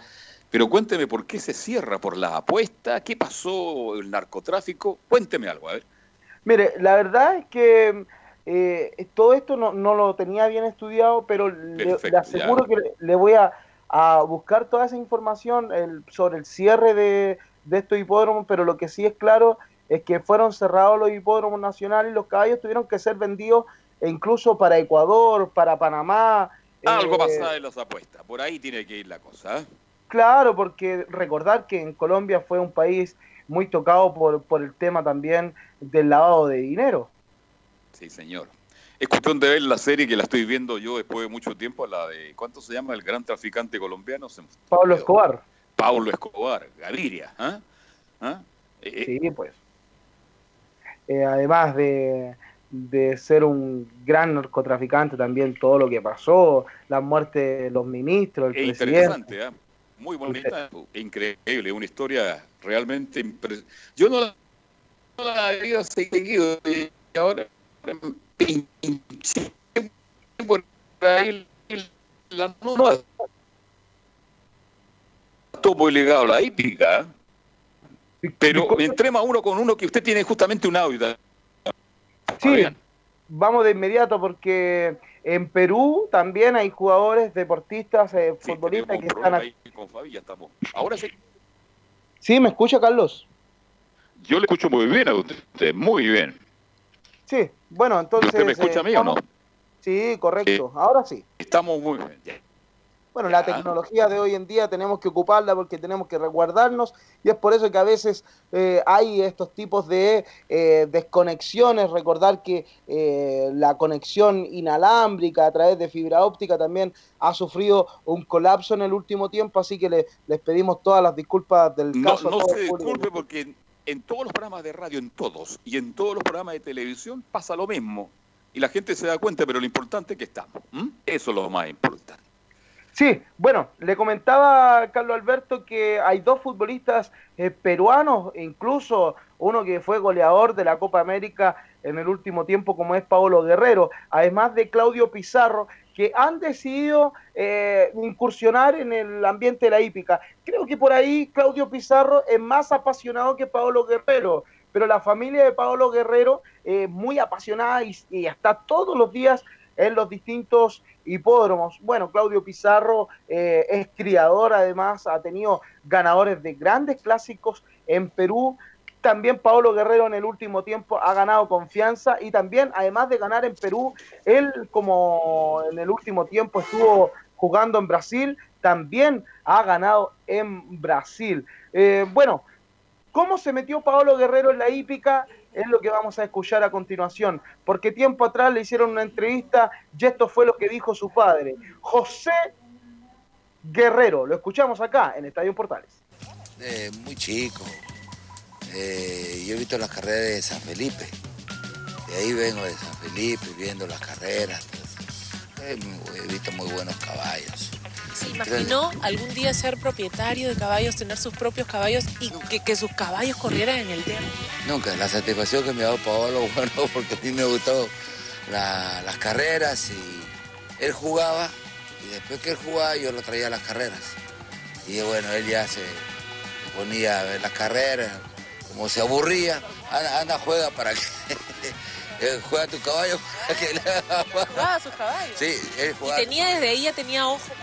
Pero cuénteme, ¿por qué se cierra? ¿Por la apuesta? ¿Qué pasó? ¿El narcotráfico? Cuénteme algo, a ver. Mire, la verdad es que eh, todo esto no, no lo tenía bien estudiado, pero le, Perfecto, le aseguro que le, le voy a, a buscar toda esa información el- sobre el cierre de, de estos hipódromos, pero lo que sí es claro es que fueron cerrados los hipódromos nacionales y los caballos tuvieron que ser vendidos e incluso para Ecuador, para Panamá. Algo eh, pasa en las apuestas, por ahí tiene que ir la cosa. ¿eh? Claro, porque recordar que en Colombia fue un país muy tocado por, por el tema también del lavado de dinero. Sí, señor. Es cuestión de ver la serie que la estoy viendo yo después de mucho tiempo, la de, ¿cuánto se llama? El gran traficante colombiano, se Pablo Escobar. Pablo Escobar, Gaviria. ¿ah? ¿Ah? Eh, Sí, pues. Eh, además de, de ser un gran narcotraficante, también todo lo que pasó, la muerte de los ministros, el Es presidente. interesante, ¿ah? muy bonita, increíble, una historia realmente impresionante. Yo no la, no la había seguido y ahora pinché por ahí la nueva. Todo muy ligado a la hípica. ¿eh? Pero entremos a uno con uno que usted tiene justamente un audio. Sí, vamos de inmediato porque en Perú también hay jugadores, deportistas, eh, futbolistas que están... Ahí con Fabi ya estamos. Ahora sí. Sí, ¿me escucha Carlos? Yo le escucho muy bien a usted, muy bien. Sí, bueno, entonces... ¿Usted me escucha eh, a mí o no? Sí, correcto, ahora sí. Estamos muy bien. ya. Bueno, la tecnología de hoy en día tenemos que ocuparla porque tenemos que resguardarnos y es por eso que a veces eh, hay estos tipos de eh, desconexiones. Recordar que eh, la conexión inalámbrica a través de fibra óptica también ha sufrido un colapso en el último tiempo, así que le- les pedimos todas las disculpas del caso. no se disculpe porque en, todos los programas de radio, en todos, y en todos los programas de televisión pasa lo mismo. Y la gente se da cuenta, pero lo importante es que estamos. Eso es lo más importante. Sí, bueno, le comentaba Carlos Alberto que hay dos futbolistas eh, peruanos, e incluso uno que fue goleador de la Copa América en el último tiempo, como es Paolo Guerrero, además de Claudio Pizarro, que han decidido eh, incursionar en el ambiente de la hípica. Creo que por ahí Claudio Pizarro es más apasionado que Paolo Guerrero, pero la familia de Paolo Guerrero es muy apasionada y, y está todos los días en los distintos hipódromos. Bueno, Claudio Pizarro eh, es criador, además ha tenido ganadores de grandes clásicos en Perú. También Paolo Guerrero en el último tiempo ha ganado confianza y también, además de ganar en Perú, él como en el último tiempo estuvo jugando en Brasil, también ha ganado en Brasil. Eh, bueno, ¿Cómo se metió Paolo Guerrero en la hípica? Es lo que vamos a escuchar a continuación, porque tiempo atrás le hicieron una entrevista y esto fue lo que dijo su padre, José Guerrero. Lo escuchamos acá en Estadio Portales. Eh, muy chico. Eh, yo he visto las carreras de San Felipe. De ahí vengo de San Felipe viendo las carreras. Eh, he visto muy buenos caballos. ¿Se imaginó algún día ser propietario de caballos, tener sus propios caballos y que, que sus caballos corrieran en el derby? Nunca, la satisfacción que me ha dado Paolo, bueno, porque a mí me gustó la- las carreras y él jugaba y después que él jugaba yo lo traía a las carreras. Y bueno, él ya se ponía a ver las carreras, como se aburría, anda, anda, juega para que eh, juega tu caballo para que Jugaba sus caballos. Sí, él Y tenía desde ahí ya tenía ojo.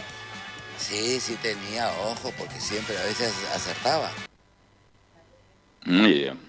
Sí, sí tenía ojo, porque siempre a veces acertaba. Muy bien.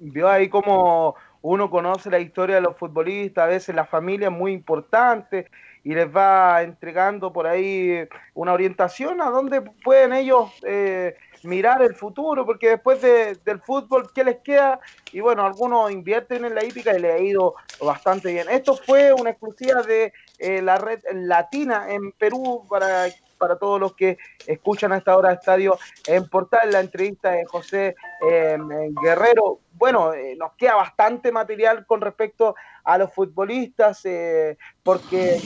vio ahí como uno conoce la historia de los futbolistas, a veces la familia es muy importante y les va entregando por ahí una orientación a dónde pueden ellos eh, mirar el futuro, porque después de- del fútbol, ¿qué les queda? Y bueno, algunos invierten en la hípica y les ha ido bastante bien. Esto fue una exclusiva de eh, la red latina en Perú para, para todos los que escuchan a esta hora estadio en Portal, la entrevista de José eh, Guerrero. Bueno, eh, nos queda bastante material con respecto a los futbolistas, eh, porque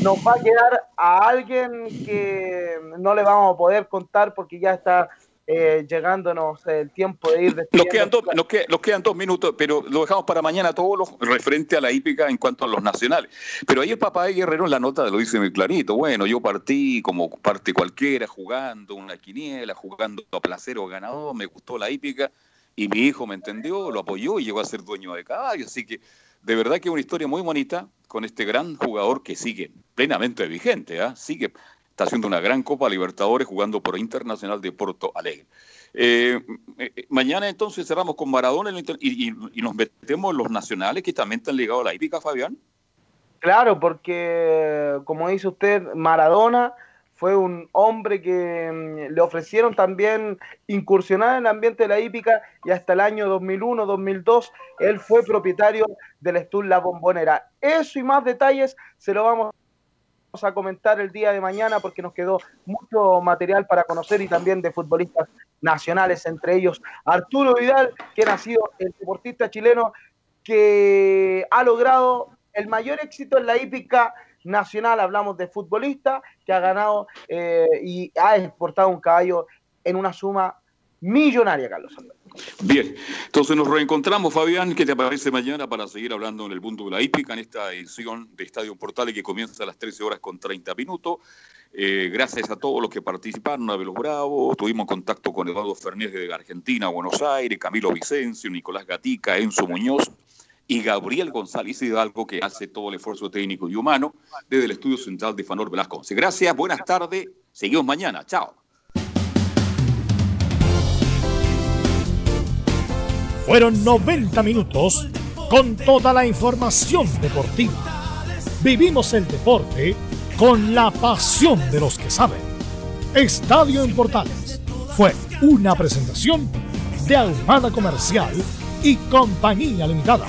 nos va a quedar a alguien que no le vamos a poder contar porque ya está eh, llegándonos el tiempo de ir Nos quedan, dos, nos, que- nos quedan dos minutos, pero lo dejamos para mañana todo lo referente a la hípica en cuanto a los nacionales. Pero ahí el papá de Guerrero en la nota lo dice muy clarito. Bueno, yo partí como parte cualquiera, jugando una quiniela, jugando a placer o ganador, me gustó la hípica y mi hijo me entendió, lo apoyó y llegó a ser dueño de caballo. Así que de verdad que es una historia muy bonita con este gran jugador que sigue plenamente vigente, ¿ah? sigue está haciendo una gran Copa Libertadores jugando por Internacional de Porto Alegre. Eh, eh, mañana entonces cerramos con Maradona y, y- y nos metemos en los nacionales que también están ligados a la hípica, Fabián. Claro, porque como dice usted, Maradona fue un hombre que mm, le ofrecieron también incursionar en el ambiente de la hípica y hasta el año 2001-2002 él fue propietario del Estul La Bombonera. Eso y más detalles se lo vamos a comentar el día de mañana porque nos quedó mucho material para conocer y también de futbolistas nacionales, entre ellos Arturo Vidal, quien ha sido el deportista chileno que ha logrado el mayor éxito en la hípica nacional. Hablamos de futbolista que ha ganado eh, y ha exportado un caballo en una suma millonaria, Carlos Alberto. Bien, entonces nos reencontramos, Fabián, ¿qué te parece mañana para seguir hablando en el punto de la hípica en esta edición de Estadio Portales que comienza a las 13 horas con 30 minutos? Eh, gracias a todos los que participaron, Abel Bravo, tuvimos contacto con Eduardo Fernández de Argentina, Buenos Aires, Camilo Vicencio, Nicolás Gatica, Enzo Muñoz y Gabriel González Hidalgo, que hace todo el esfuerzo técnico y humano desde el estudio central de Fanor Velasco. Gracias, buenas tardes, seguimos mañana, chao. Fueron 90 minutos con toda la información deportiva. Vivimos el deporte con la pasión de los que saben. Estadio en Portales fue una presentación de Ahumada Comercial y Compañía Limitada.